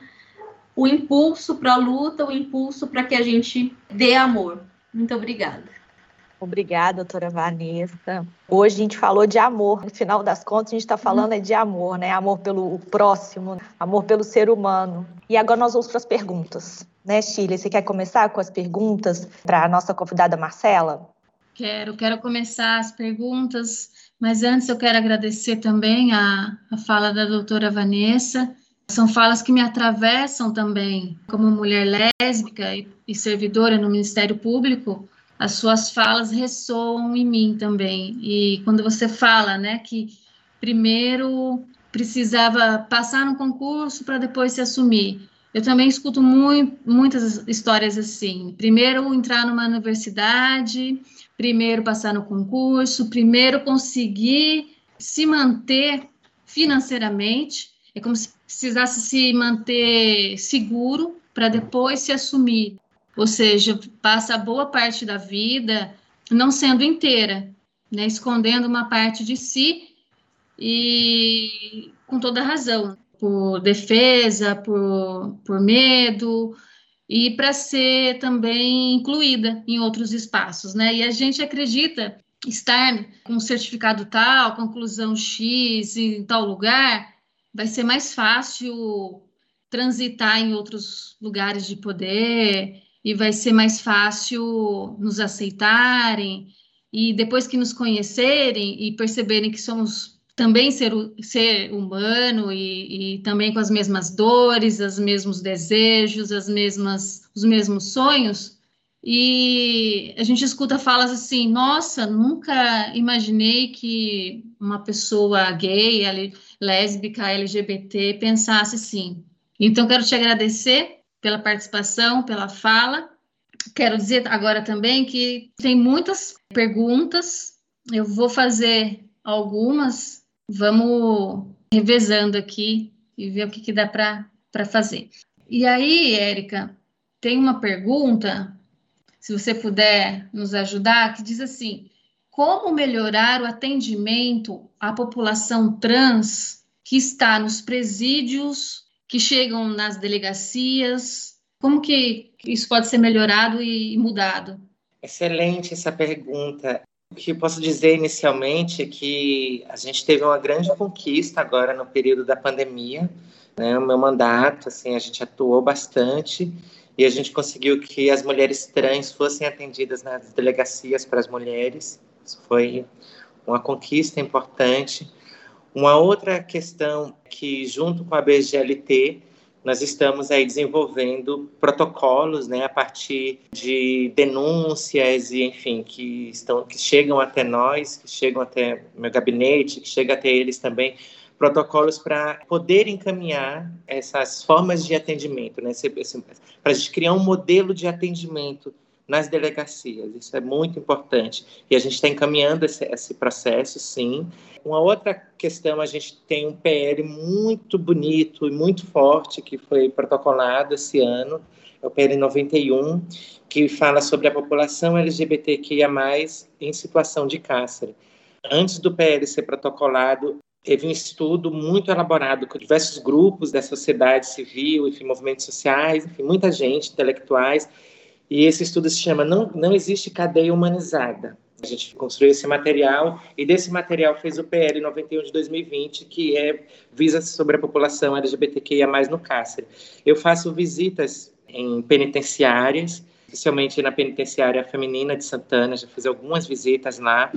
o impulso para a luta, o impulso para que a gente dê amor. Muito obrigada. Obrigada, doutora Vanessa. Hoje a gente falou de amor. No final das contas, a gente está falando é de amor, né? Amor pelo próximo, amor pelo ser humano. E agora nós vamos para as perguntas. Né, Shirley? Você quer começar com as perguntas para a nossa convidada Marcela? Quero, quero começar as perguntas, mas antes eu quero agradecer também a, a fala da doutora Vanessa. São falas que me atravessam também, como mulher lésbica e, e servidora no Ministério Público, as suas falas ressoam em mim também. E quando você fala, né, que primeiro precisava passar no concurso para depois se assumir. Eu também escuto muito, muitas histórias assim. Primeiro entrar numa universidade, primeiro passar no concurso, primeiro conseguir se manter financeiramente. É como se precisasse se manter seguro para depois se assumir ou seja, passa boa parte da vida não sendo inteira, né, escondendo uma parte de si e com toda razão. Por defesa, por, por medo, e para ser também incluída em outros espaços, né? E a gente acredita estar com um certificado tal, conclusão X em tal lugar, vai ser mais fácil transitar em outros lugares de poder e vai ser mais fácil nos aceitarem e depois que nos conhecerem e perceberem que somos também ser, ser humano e, e, também com as mesmas dores, os mesmos desejos, as mesmas, os mesmos sonhos. E a gente escuta falas assim: nossa, nunca imaginei que uma pessoa gay, lésbica, LGBT pensasse assim. Então, quero te agradecer pela participação, pela fala. Quero dizer agora também que tem muitas perguntas. Eu vou fazer algumas vamos revezando aqui e ver o que, que dá para fazer. E aí, Érica, tem uma pergunta, se você puder nos ajudar, que diz assim: como melhorar o atendimento à população trans que está nos presídios, que chegam nas delegacias? Como que isso pode ser melhorado e mudado? Excelente essa pergunta. O que posso dizer inicialmente é que a gente teve uma grande conquista agora no período da pandemia. Né? O meu mandato, assim, a gente atuou bastante e a gente conseguiu que as mulheres trans fossem atendidas nas delegacias para as mulheres. Isso foi uma conquista importante. Uma outra questão que, junto com a BGLT, nós estamos aí desenvolvendo protocolos, né, a partir de denúncias e, enfim, que estão, que chegam até nós, que chegam até meu gabinete, que chega até eles também, protocolos para poder encaminhar essas formas de atendimento, né, para a gente criar um modelo de atendimento nas delegacias. Isso é muito importante. E a gente está encaminhando esse, esse, processo, sim. Uma outra questão, a gente tem um PL muito bonito e muito forte que foi protocolado esse ano, é o PL 91, que fala sobre a população LGBTQIA+, em situação de cárcere. Antes do PL ser protocolado, teve um estudo muito elaborado com diversos grupos da sociedade civil, enfim, movimentos sociais, enfim, muita gente, intelectuais, e esse estudo se chama Não, Não Existe Cadeia Humanizada. A gente construiu esse material e desse material fez o PL 91 de 2020, que é visa sobre a população LGBTQIA+ no cárcere. Eu faço visitas em penitenciárias, especialmente na penitenciária feminina de Santana, já fiz algumas visitas lá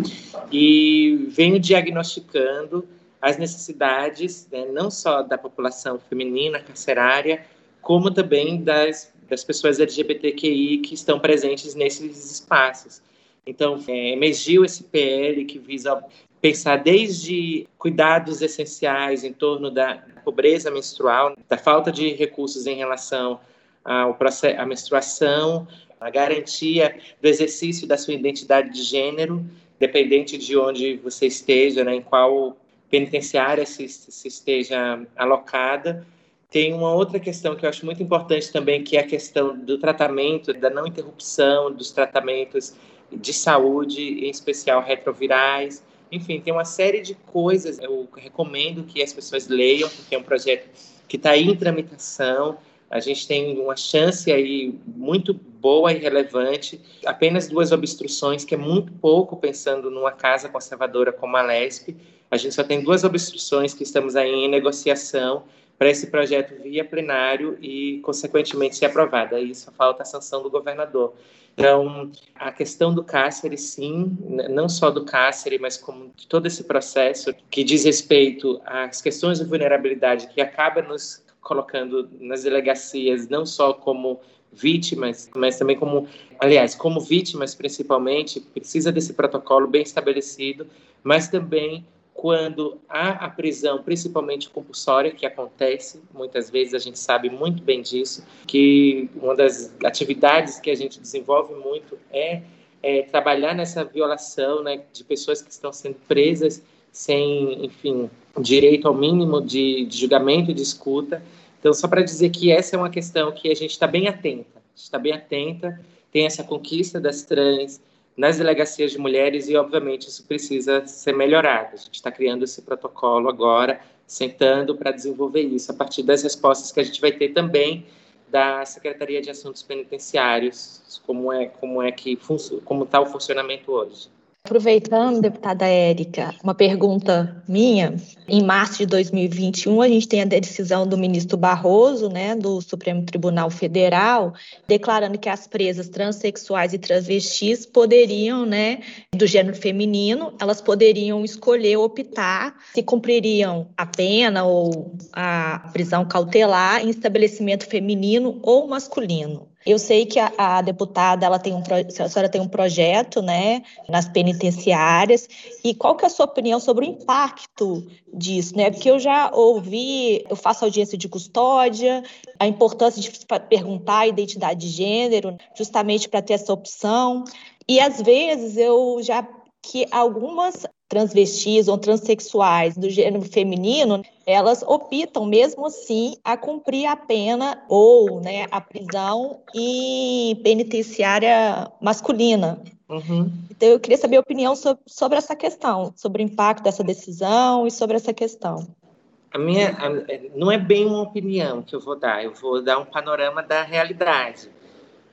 e venho diagnosticando as necessidades, né, não só da população feminina carcerária, como também das das pessoas LGBTQI que estão presentes nesses espaços. Então, é, emergiu esse PL que visa pensar desde cuidados essenciais em torno da pobreza menstrual, da falta de recursos em relação ao processo, à menstruação, a garantia do exercício da sua identidade de gênero, dependente de onde você esteja, né, em qual penitenciária se, se esteja alocada, tem uma outra questão que eu acho muito importante também, que é a questão do tratamento, da não interrupção dos tratamentos de saúde, em especial retrovirais. Enfim, tem uma série de coisas. Eu recomendo que as pessoas leiam, porque é um projeto que está em tramitação. A gente tem uma chance aí muito boa e relevante. Apenas duas obstruções, que é muito pouco pensando numa casa conservadora como a LESP. A gente só tem duas obstruções que estamos aí em negociação para esse projeto via plenário e, consequentemente, ser aprovada. Só falta a sanção do governador. Então, a questão do cárcere, sim, não só do cárcere, mas como todo esse processo que diz respeito às questões de vulnerabilidade que acaba nos colocando nas delegacias, não só como vítimas, mas também como, aliás, como vítimas principalmente, precisa desse protocolo bem estabelecido, mas também quando há a prisão, principalmente compulsória, que acontece, muitas vezes a gente sabe muito bem disso, que uma das atividades que a gente desenvolve muito é, é trabalhar nessa violação né, de pessoas que estão sendo presas sem, enfim, direito ao mínimo de, de julgamento e de escuta. Então, só para dizer que essa é uma questão que a gente está bem atenta, está bem atenta, tem essa conquista das trans, nas delegacias de mulheres e, obviamente, isso precisa ser melhorado. A gente está criando esse protocolo agora, sentando para desenvolver isso, a partir das respostas que a gente vai ter também da Secretaria de Assuntos Penitenciários, como é, como é que como está o funcionamento hoje. Aproveitando, deputada Érica, uma pergunta minha. Em março de 2021, a gente tem a decisão do ministro Barroso, né, do Supremo Tribunal Federal, declarando que as presas transexuais e transvestis poderiam, né, do gênero feminino, elas poderiam escolher optar se cumpririam a pena ou a prisão cautelar em estabelecimento feminino ou masculino. Eu sei que a, a, deputada ela tem um a senhora tem um projeto, né, nas penitenciárias. E qual que é a sua opinião sobre o impacto disso, né? Porque eu já ouvi, eu faço audiência de custódia, a importância de perguntar a identidade de gênero, justamente para ter essa opção. E às vezes eu já que algumas transvestis ou transexuais do gênero feminino, elas optam mesmo assim a cumprir a pena ou né, a prisão em penitenciária masculina. Uhum. Então, eu queria saber a opinião sobre, sobre, essa questão, sobre o impacto dessa decisão e sobre essa questão. A minha a, não é bem uma opinião que eu vou dar, eu vou dar um panorama da realidade,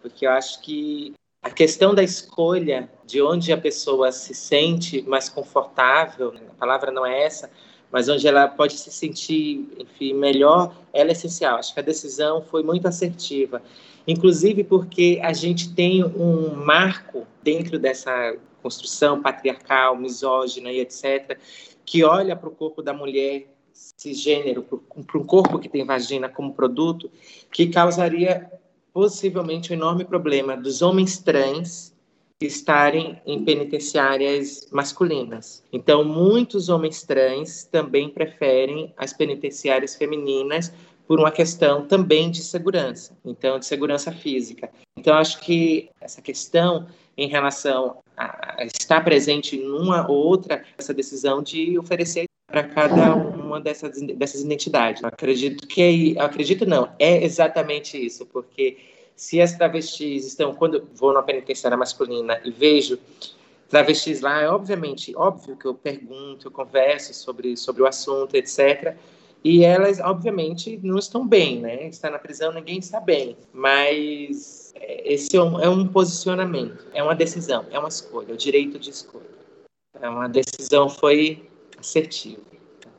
porque eu acho que a questão da escolha de onde a pessoa se sente mais confortável, a palavra não é essa, mas onde ela pode se sentir, enfim, melhor, ela é essencial. Acho que a decisão foi muito assertiva, inclusive porque a gente tem um marco dentro dessa construção patriarcal, misógina e etc., que olha para o corpo da mulher cisgênero, para um corpo que tem vagina como produto, que causaria possivelmente o enorme problema dos homens trans estarem em penitenciárias masculinas. Então, muitos homens trans também preferem as penitenciárias femininas por uma questão também de segurança, então de segurança física. Então, acho que essa questão em relação a estar presente numa ou outra essa decisão de oferecer para cada uma dessas, dessas identidades. Eu acredito que, eu acredito não, é exatamente isso, porque se as travestis estão, quando vou na penitenciária masculina e vejo travestis lá, é obviamente, óbvio que eu pergunto, eu converso sobre, sobre o assunto, etc., e elas, obviamente, não estão bem, né? Está na prisão, ninguém está bem. Mas é, esse é um, é um, posicionamento, é uma decisão, é uma escolha, é o direito de escolha. É uma decisão foi assertivo.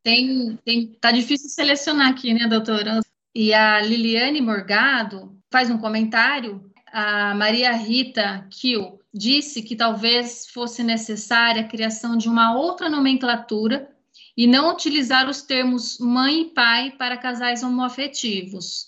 Tem, tem, tá difícil selecionar aqui, né, doutora? E a Liliane Morgado faz um comentário. A Maria Rita Kiel disse que talvez fosse necessária a criação de uma outra nomenclatura e não utilizar os termos mãe e pai para casais homoafetivos.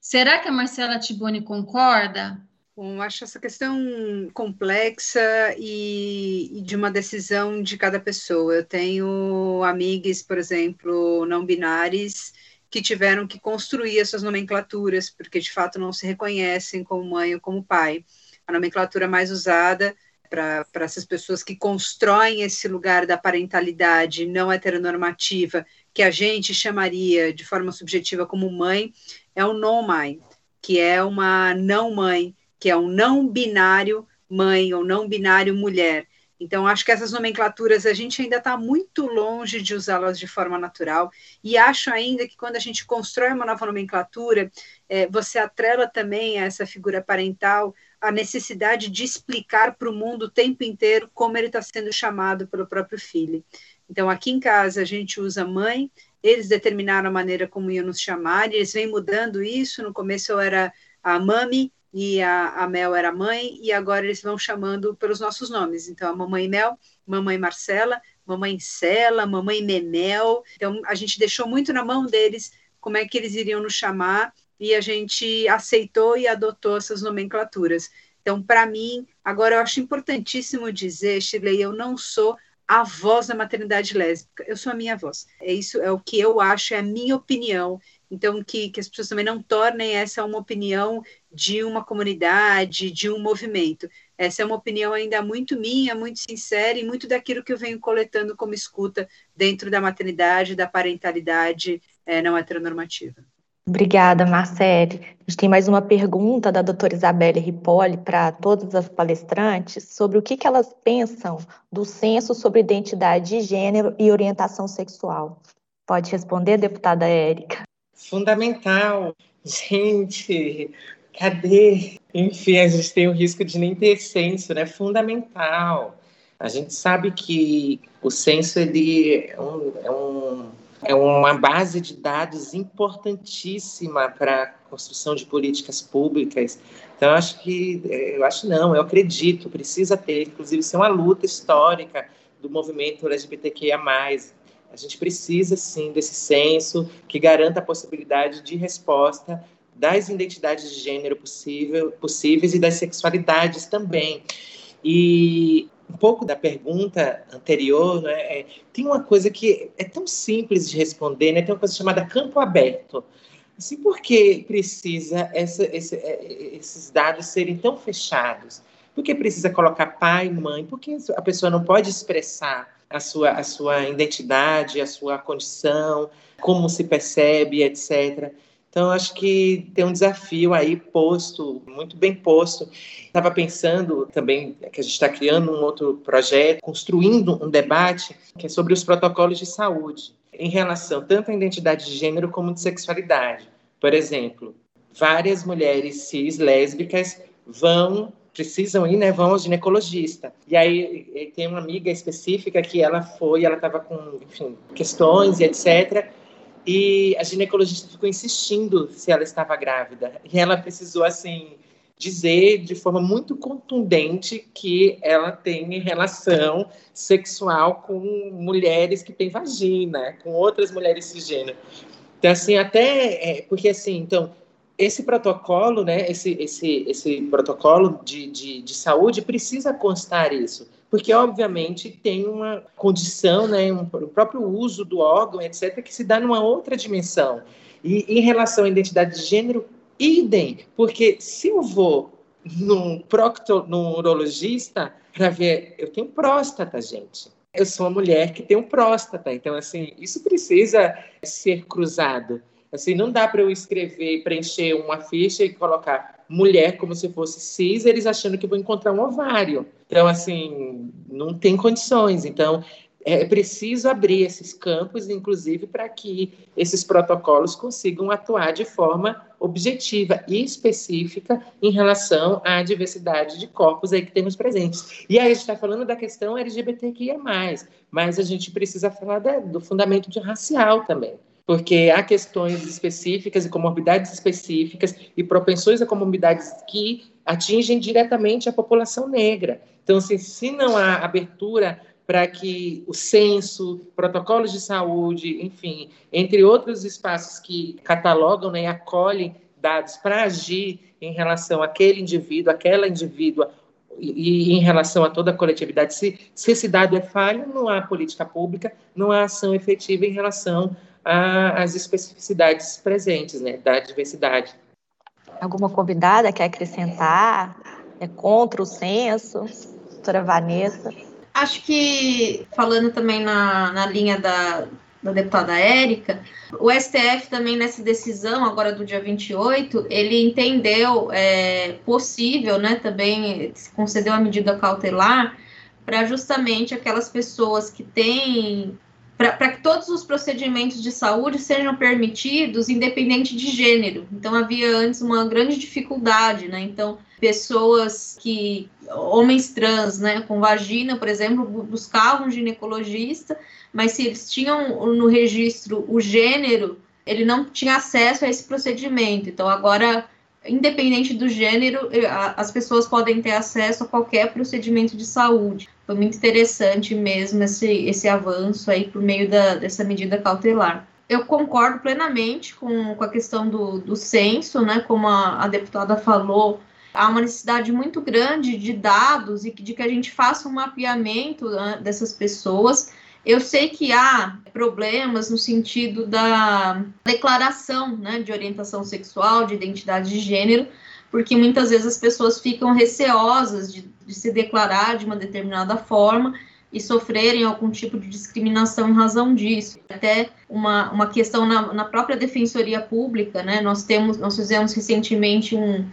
Será que a Marcela Tiboni concorda? Bom, acho essa questão complexa e, e, de uma decisão de cada pessoa. Eu tenho amigas, por exemplo, não binárias, que tiveram que construir essas nomenclaturas, porque de fato não se reconhecem como mãe ou como pai. A nomenclatura mais usada para essas pessoas que constroem esse lugar da parentalidade não heteronormativa, que a gente chamaria de forma subjetiva como mãe, é o non-mãe, que é uma não mãe, que é um não binário mãe ou não binário mulher. Então, acho que essas nomenclaturas a gente ainda está muito longe de usá-las de forma natural, e acho ainda que quando a gente constrói uma nova nomenclatura, é, você atrela também a essa figura parental a necessidade de explicar para o mundo o tempo inteiro como ele está sendo chamado pelo próprio filho. Então, aqui em casa, a gente usa mãe, eles determinaram a maneira como iam nos chamar, e eles vêm mudando isso. No começo eu era a mami, e a, a, Mel era mãe, e agora eles vão chamando pelos nossos nomes. Então, a mamãe Mel, mamãe Marcela, mamãe Cela, mamãe Memel. Então, a gente deixou muito na mão deles como é que eles iriam nos chamar, e a gente aceitou e adotou essas nomenclaturas. Então, para mim, agora eu acho importantíssimo dizer, Shirley, eu não sou a voz da maternidade lésbica, eu sou a minha voz. É isso, é o que eu acho, é a minha opinião. Então, que, que as pessoas também não tornem essa uma opinião de uma comunidade, de um movimento. Essa é uma opinião ainda muito minha, muito sincera e muito daquilo que eu venho coletando como escuta dentro da maternidade, da parentalidade é, não heteronormativa. Obrigada, Marcele. A gente tem mais uma pergunta da doutora Isabelle Ripoli para todas as palestrantes sobre o que, que elas pensam do censo sobre identidade de gênero e orientação sexual. Pode responder, deputada Érica? Fundamental. Gente, cadê? Enfim, a gente tem o risco de nem ter censo, né? Fundamental. A gente sabe que o censo ele é um, é um é uma base de dados importantíssima para a construção de políticas públicas. Então, eu acho que, eu acho não, eu acredito, precisa ter, inclusive, ser uma luta histórica do movimento LGBTQIA+. A gente precisa, sim, desse censo que garanta a possibilidade de resposta das identidades de gênero possível, possíveis e das sexualidades também. E um pouco da pergunta anterior, né, é, tem uma coisa que é tão simples de responder, né, tem uma coisa chamada campo aberto. Assim, por que precisa essa, esse, é, esses dados serem tão fechados? Por que precisa colocar pai, mãe? Por que a pessoa não pode expressar a sua, a sua identidade, a sua condição, como se percebe, etc. Então, acho que tem um desafio aí posto, muito bem posto. Estava pensando também que a gente está criando um outro projeto, construindo um debate que é sobre os protocolos de saúde em relação tanto à identidade de gênero como de sexualidade. Por exemplo, várias mulheres cis lésbicas vão precisam ir, né, vão ao ginecologista. E aí tem uma amiga específica que ela foi, ela estava com, enfim, questões e etc. E a ginecologista ficou insistindo se ela estava grávida. E ela precisou, assim, dizer de forma muito contundente que ela tem relação sexual com mulheres que têm vagina, com outras mulheres cisgênero. Então, assim, até. É, porque, assim, então, esse protocolo, né, esse, esse, esse protocolo de, de, de saúde precisa constar isso porque obviamente tem uma condição, né, um, o próprio uso do órgão, etc., que se dá numa outra dimensão. E em relação à identidade de gênero, idem, porque se eu vou num, procto, num urologista para ver, eu tenho próstata, gente. Eu sou uma mulher que tem um próstata, então assim, isso precisa ser cruzado. Assim, não dá para eu escrever, preencher uma ficha e colocar mulher como se fosse cis, eles achando que vou encontrar um ovário. Então, assim, não tem condições. Então, é preciso abrir esses campos, inclusive, para que esses protocolos consigam atuar de forma objetiva e específica em relação à diversidade de corpos aí que temos presentes. E aí a gente está falando da questão LGBTQIA+, mas a gente precisa falar da, do fundamento de racial também porque há questões específicas e comorbidades específicas e propensões a comorbidades que atingem diretamente a população negra. Então, assim, se não há abertura para que o censo, protocolos de saúde, enfim, entre outros espaços que catalogam né, e acolhem dados para agir em relação àquele indivíduo, àquela indivídua, e, e em relação a toda a coletividade, se, se esse dado é falho, não há política pública, não há ação efetiva em relação às especificidades presentes, né, da diversidade. Alguma convidada quer acrescentar? É contra o censo? Doutora Vanessa? Acho que, falando também na, na linha da, da deputada Érica, o STF também nessa decisão, agora do dia 28, ele entendeu é, possível, né, também concedeu a medida cautelar para justamente aquelas pessoas que têm para que todos os procedimentos de saúde sejam permitidos, independente de gênero. Então, havia antes uma grande dificuldade, né? Então, pessoas que, homens trans, né, com vagina, por exemplo, buscavam um ginecologista, mas se eles tinham no registro o gênero, ele não tinha acesso a esse procedimento. Então, agora independente do gênero, as pessoas podem ter acesso a qualquer procedimento de saúde. Foi muito interessante mesmo esse, esse avanço aí por meio da, dessa medida cautelar. Eu concordo plenamente com, com a questão do, do censo, né? Como a, a deputada falou, há uma necessidade muito grande de dados e de que a gente faça um mapeamento né, dessas pessoas eu sei que há problemas no sentido da declaração né, de orientação sexual, de identidade de gênero, porque muitas vezes as pessoas ficam receosas de, de se declarar de uma determinada forma e sofrerem algum tipo de discriminação em razão disso. Até uma, uma questão na, na própria defensoria pública, né? Nós temos, nós fizemos recentemente um,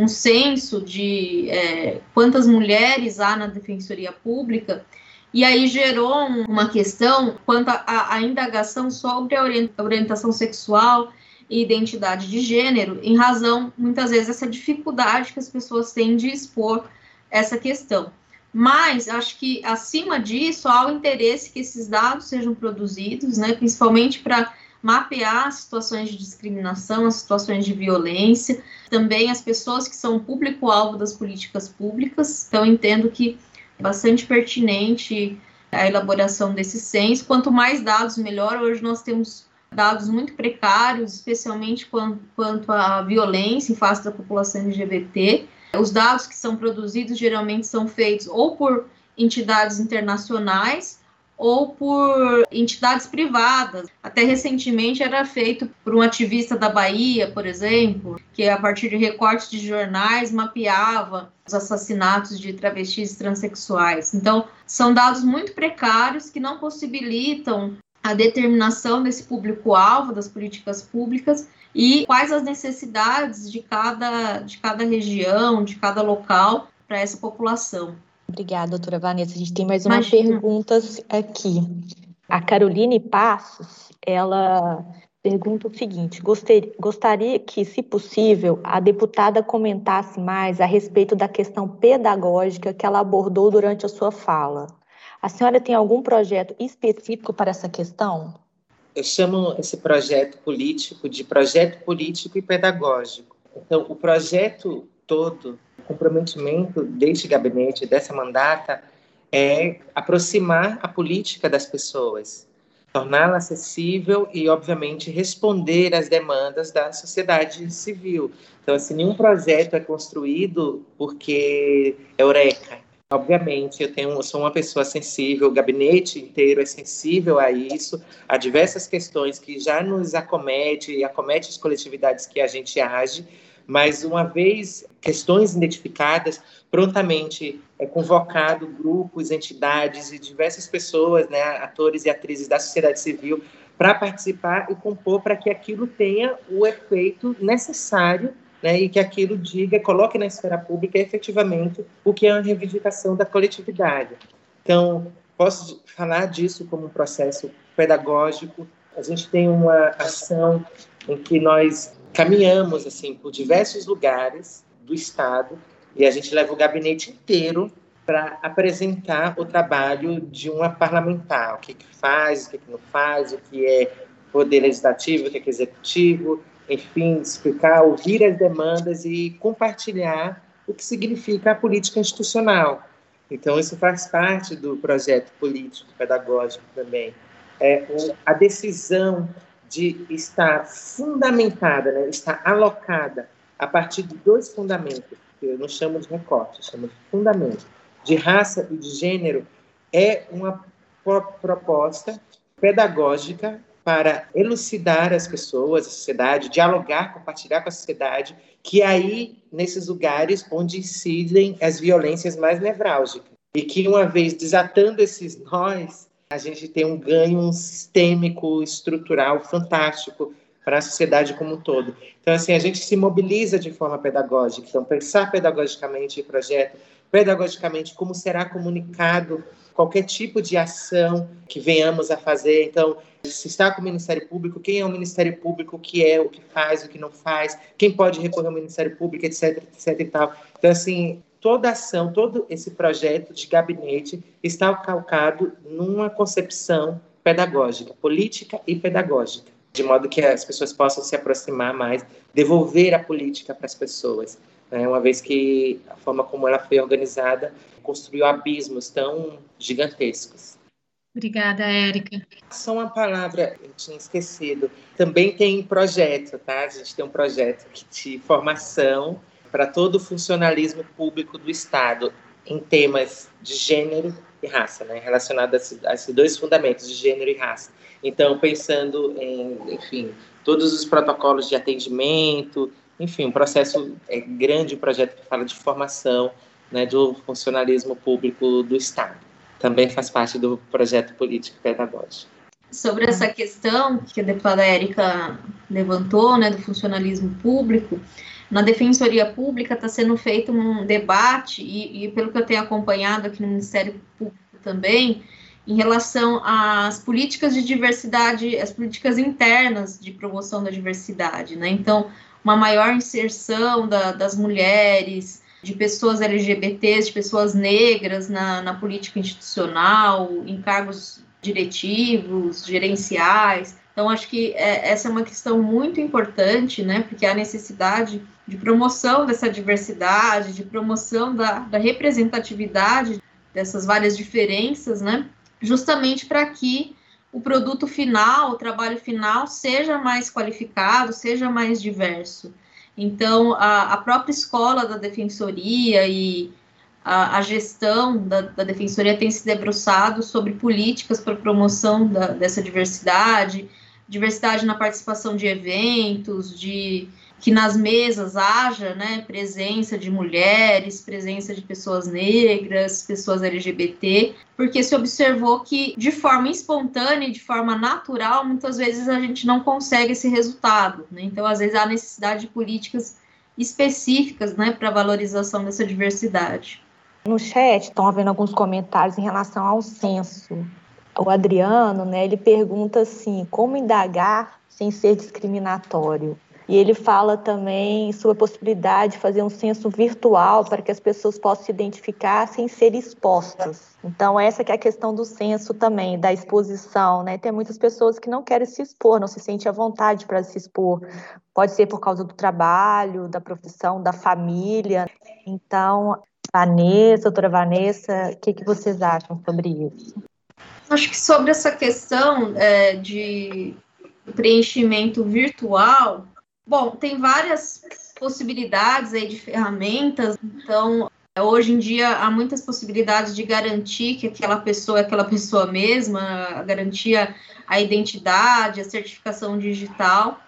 um censo de é, quantas mulheres há na defensoria pública e aí gerou uma questão quanto à indagação sobre a orientação sexual e identidade de gênero, em razão, muitas vezes, dessa dificuldade que as pessoas têm de expor essa questão. Mas acho que acima disso há o interesse que esses dados sejam produzidos, né, principalmente para mapear as situações de discriminação, as situações de violência, também as pessoas que são público-alvo das políticas públicas. Então, entendo que é bastante pertinente a elaboração desse censo. Quanto mais dados, melhor. Hoje nós temos dados muito precários, especialmente quanto, à violência em face da população LGBT. Os dados que são produzidos geralmente são feitos ou por entidades internacionais ou por entidades privadas. Até recentemente era feito por um ativista da Bahia, por exemplo, que a partir de recortes de jornais mapeava os assassinatos de travestis transexuais. Então, são dados muito precários que não possibilitam a determinação desse público-alvo das políticas públicas e quais as necessidades de cada, de cada região, de cada local para essa população. Obrigada, doutora Vanessa. A gente tem mais umas perguntas aqui. A Caroline Passos, ela pergunta o seguinte: gostaria, gostaria que, se possível, a deputada comentasse mais a respeito da questão pedagógica que ela abordou durante a sua fala. A senhora tem algum projeto específico para essa questão? Eu chamo esse projeto político de projeto político e pedagógico. Então, o projeto todo, comprometimento deste gabinete, dessa mandata, é aproximar a política das pessoas, torná-la acessível e, obviamente, responder às demandas da sociedade civil. Então, assim, nenhum projeto é construído porque é eureka, Obviamente, eu tenho, eu sou uma pessoa sensível, o gabinete inteiro é sensível a isso, a diversas questões que já nos acomete e acomete as coletividades que a gente age, mas uma vez questões identificadas, prontamente é convocado grupos, entidades e diversas pessoas, né, atores e atrizes da sociedade civil, para participar e compor para que aquilo tenha o efeito necessário né, e que aquilo diga, coloque na esfera pública efetivamente o que é uma reivindicação da coletividade. Então, posso falar disso como um processo pedagógico. A gente tem uma ação em que nós caminhamos assim por diversos lugares do estado e a gente leva o gabinete inteiro para apresentar o trabalho de uma parlamentar, o que, que faz, o que, que não faz, o que é poder legislativo, o que é executivo, enfim, explicar, ouvir as demandas e compartilhar o que significa a política institucional. Então, isso faz parte do projeto político pedagógico também. É, a decisão de estar fundamentada, né, estar alocada a partir de dois fundamentos, que eu não chamo de recorte, chamo de fundamento, de raça e de gênero, é uma proposta pedagógica para elucidar as pessoas, a sociedade, dialogar, compartilhar com a sociedade, que é aí, nesses lugares onde incidem as violências mais nevrálgicas. E que, uma vez desatando esses nós, a gente tem um ganho sistêmico, estrutural fantástico para a sociedade como um todo. Então, assim, a gente se mobiliza de forma pedagógica. Então, pensar pedagogicamente o projeto, pedagogicamente como será comunicado qualquer tipo de ação que venhamos a fazer. Então, se está com o Ministério Público, quem é o Ministério Público, o que é, o que faz, o que não faz, quem pode recorrer ao Ministério Público, etc, etc e tal. Então, assim, toda ação, todo esse projeto de gabinete está calcado numa concepção pedagógica, política e pedagógica, de modo que as pessoas possam se aproximar mais, devolver a política para as pessoas né? uma vez que a forma como ela foi organizada construiu abismos tão gigantescos. Obrigada, Érica. Só uma palavra, eu tinha esquecido. Também tem projeto, tá? A gente tem um projeto de formação para todo o funcionalismo público do Estado em temas de gênero e raça, né? relacionado a esses dois fundamentos, de gênero e raça. Então, pensando em, enfim, todos os protocolos de atendimento, enfim, um processo é grande, um projeto que fala de formação né, do funcionalismo público do Estado. também faz parte do projeto político pedagógico. Sobre essa questão que a deputada Érica levantou, né, do funcionalismo público, na Defensoria Pública está sendo feito um debate, e, e, pelo que eu tenho acompanhado aqui no Ministério Público também, em relação às políticas de diversidade, as políticas internas de promoção da diversidade, né? Então, uma maior inserção da, das mulheres, de pessoas LGBTs, de pessoas negras na, na política institucional, em cargos diretivos, gerenciais. Então, acho que é, essa é uma questão muito importante, né? Porque a necessidade de promoção dessa diversidade, de promoção da, da representatividade dessas várias diferenças, né? Justamente para que o produto final, o trabalho final, seja mais qualificado, seja mais diverso. Então, a, a própria escola da defensoria e a, a gestão da, da, defensoria tem se debruçado sobre políticas para promoção da, dessa diversidade, diversidade na participação de eventos, de que nas mesas haja né, presença de mulheres, presença de pessoas negras, pessoas LGBT, porque se observou que de forma espontânea de forma natural, muitas vezes a gente não consegue esse resultado. Né? Então, às vezes, há necessidade de políticas específicas né, para valorização dessa diversidade. No chat estão havendo alguns comentários em relação ao censo. O Adriano, né, ele pergunta assim, como indagar sem ser discriminatório? E ele fala também sobre a possibilidade de fazer um censo virtual para que as pessoas possam se identificar sem ser expostas. Então, essa que é a questão do censo também, da exposição, né? Tem muitas pessoas que não querem se expor, não se sentem à vontade para se expor. Pode ser por causa do trabalho, da profissão, da família. Então, Vanessa, doutora Vanessa, o que, que vocês acham sobre isso? Acho que sobre essa questão é, de preenchimento virtual, Bom, tem várias possibilidades aí de ferramentas, então hoje em dia há muitas possibilidades de garantir que aquela pessoa é aquela pessoa mesma, garantir a identidade, a certificação digital.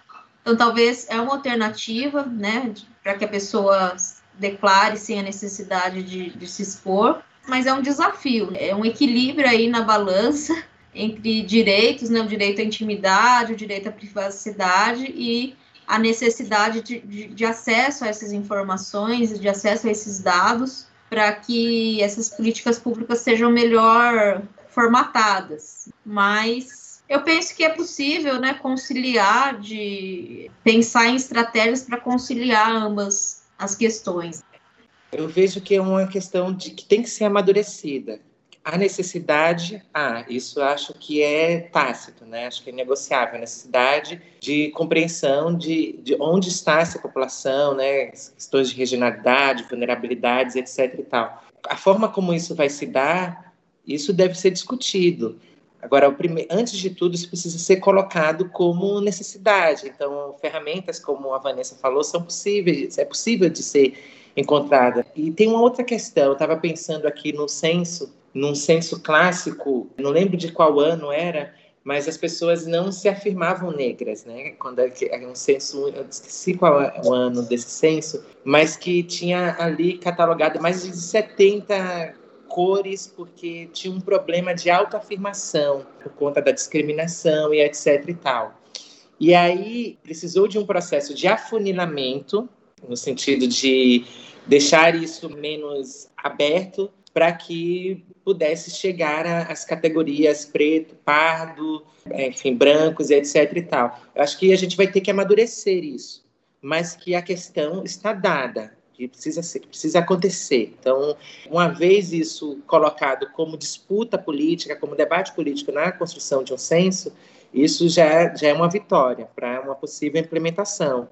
Então, talvez é uma alternativa, né, para que a pessoa declare sem a necessidade de, de se expor, mas é um desafio, é um equilíbrio aí na balança entre direitos, né, o direito à intimidade, o direito à privacidade e a necessidade de, de, de acesso a essas informações, de acesso a esses dados, para que essas políticas públicas sejam melhor formatadas. Mas eu penso que é possível, né, conciliar, de pensar em estratégias para conciliar ambas as questões. Eu vejo que é uma questão de que tem que ser amadurecida a necessidade, ah, isso acho que é tácito, né? Acho que é negociável, a necessidade de compreensão de, de onde está essa população, né? Questões de regionalidade, vulnerabilidades, etc. e tal. A forma como isso vai se dar, isso deve ser discutido. Agora, prime... antes de tudo, isso precisa ser colocado como necessidade. Então, ferramentas, como a Vanessa falou, são possíveis, é possível de ser encontrada. E tem uma outra questão, eu estava pensando aqui no censo, num censo clássico, não lembro de qual ano era, mas as pessoas não se afirmavam negras, né? Quando era é é um censo, eu esqueci qual é o ano desse censo, mas que tinha ali catalogado mais de 70 cores porque tinha um problema de autoafirmação por conta da discriminação e etc e tal. E aí precisou de um processo de afunilamento no sentido de deixar isso menos aberto para que pudesse chegar às categorias preto, pardo, enfim, brancos, etc. e tal. Eu acho que a gente vai ter que amadurecer isso, mas que a questão está dada, que precisa ser, precisa acontecer. Então, uma vez isso colocado como disputa política, como debate político na construção de um censo, isso já, já é uma vitória para uma possível implementação.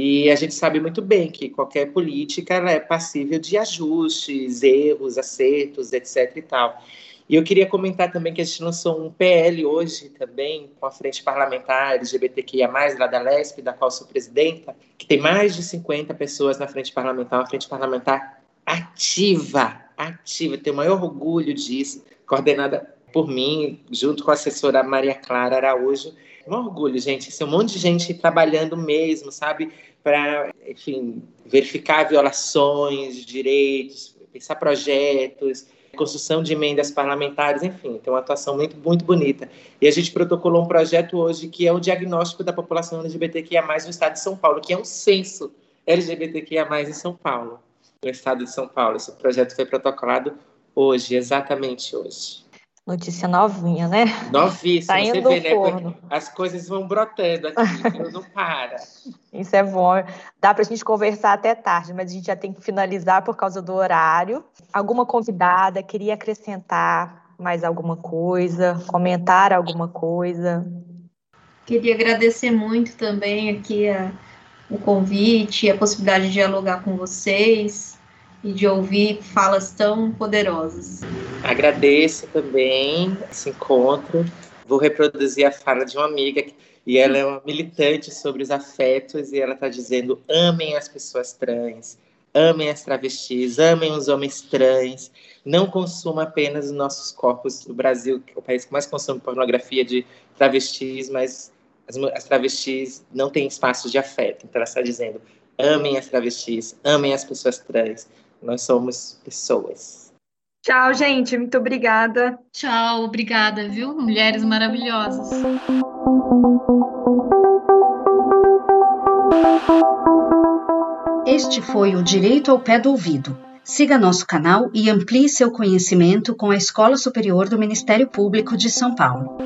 E a gente sabe muito bem que qualquer política é passível de ajustes, erros, acertos, etc. e tal. E eu queria comentar também que a gente lançou um PL hoje também, com a Frente Parlamentar LGBTQIA+, lá da LESP, da qual sou presidenta, que tem mais de 50 pessoas na Frente Parlamentar, uma Frente Parlamentar ativa, ativa, tenho o maior orgulho disso, coordenada por mim, junto com a assessora Maria Clara Araújo, um orgulho, gente. Esse é um monte de gente trabalhando mesmo, sabe? Para, enfim, verificar violações de direitos, pensar projetos, construção de emendas parlamentares, enfim, tem uma atuação muito, muito bonita. E a gente protocolou um projeto hoje que é o diagnóstico da população LGBTQIA+, no estado de São Paulo, que é um censo LGBTQIA+, em São Paulo, no estado de São Paulo. Esse projeto foi protocolado hoje, exatamente hoje. Notícia novinha, né? Novíssima, tá você vê, né? As coisas vão brotando aqui, não para. Isso é bom. Dá para a gente conversar até tarde, mas a gente já tem que finalizar por causa do horário. Alguma convidada queria acrescentar mais alguma coisa, comentar alguma coisa? Queria agradecer muito também aqui a, o convite, a possibilidade de dialogar com vocês e de ouvir falas tão poderosas. Agradeço também esse encontro. Vou reproduzir a fala de uma amiga e ela é uma militante sobre os afetos e ela está dizendo: amem as pessoas trans, amem as travestis, amem os homens trans, não consuma apenas os nossos corpos. O Brasil, que é o país que mais consome pornografia de travestis, mas as, as travestis não têm espaço de afeto. Então ela está dizendo: amem as travestis, amem as pessoas trans, nós somos pessoas. Tchau, gente. Muito obrigada. Tchau, obrigada, viu? Mulheres maravilhosas. Este foi o Direito ao Pé do Ouvido. Siga nosso canal e amplie seu conhecimento com a Escola Superior do Ministério Público de São Paulo.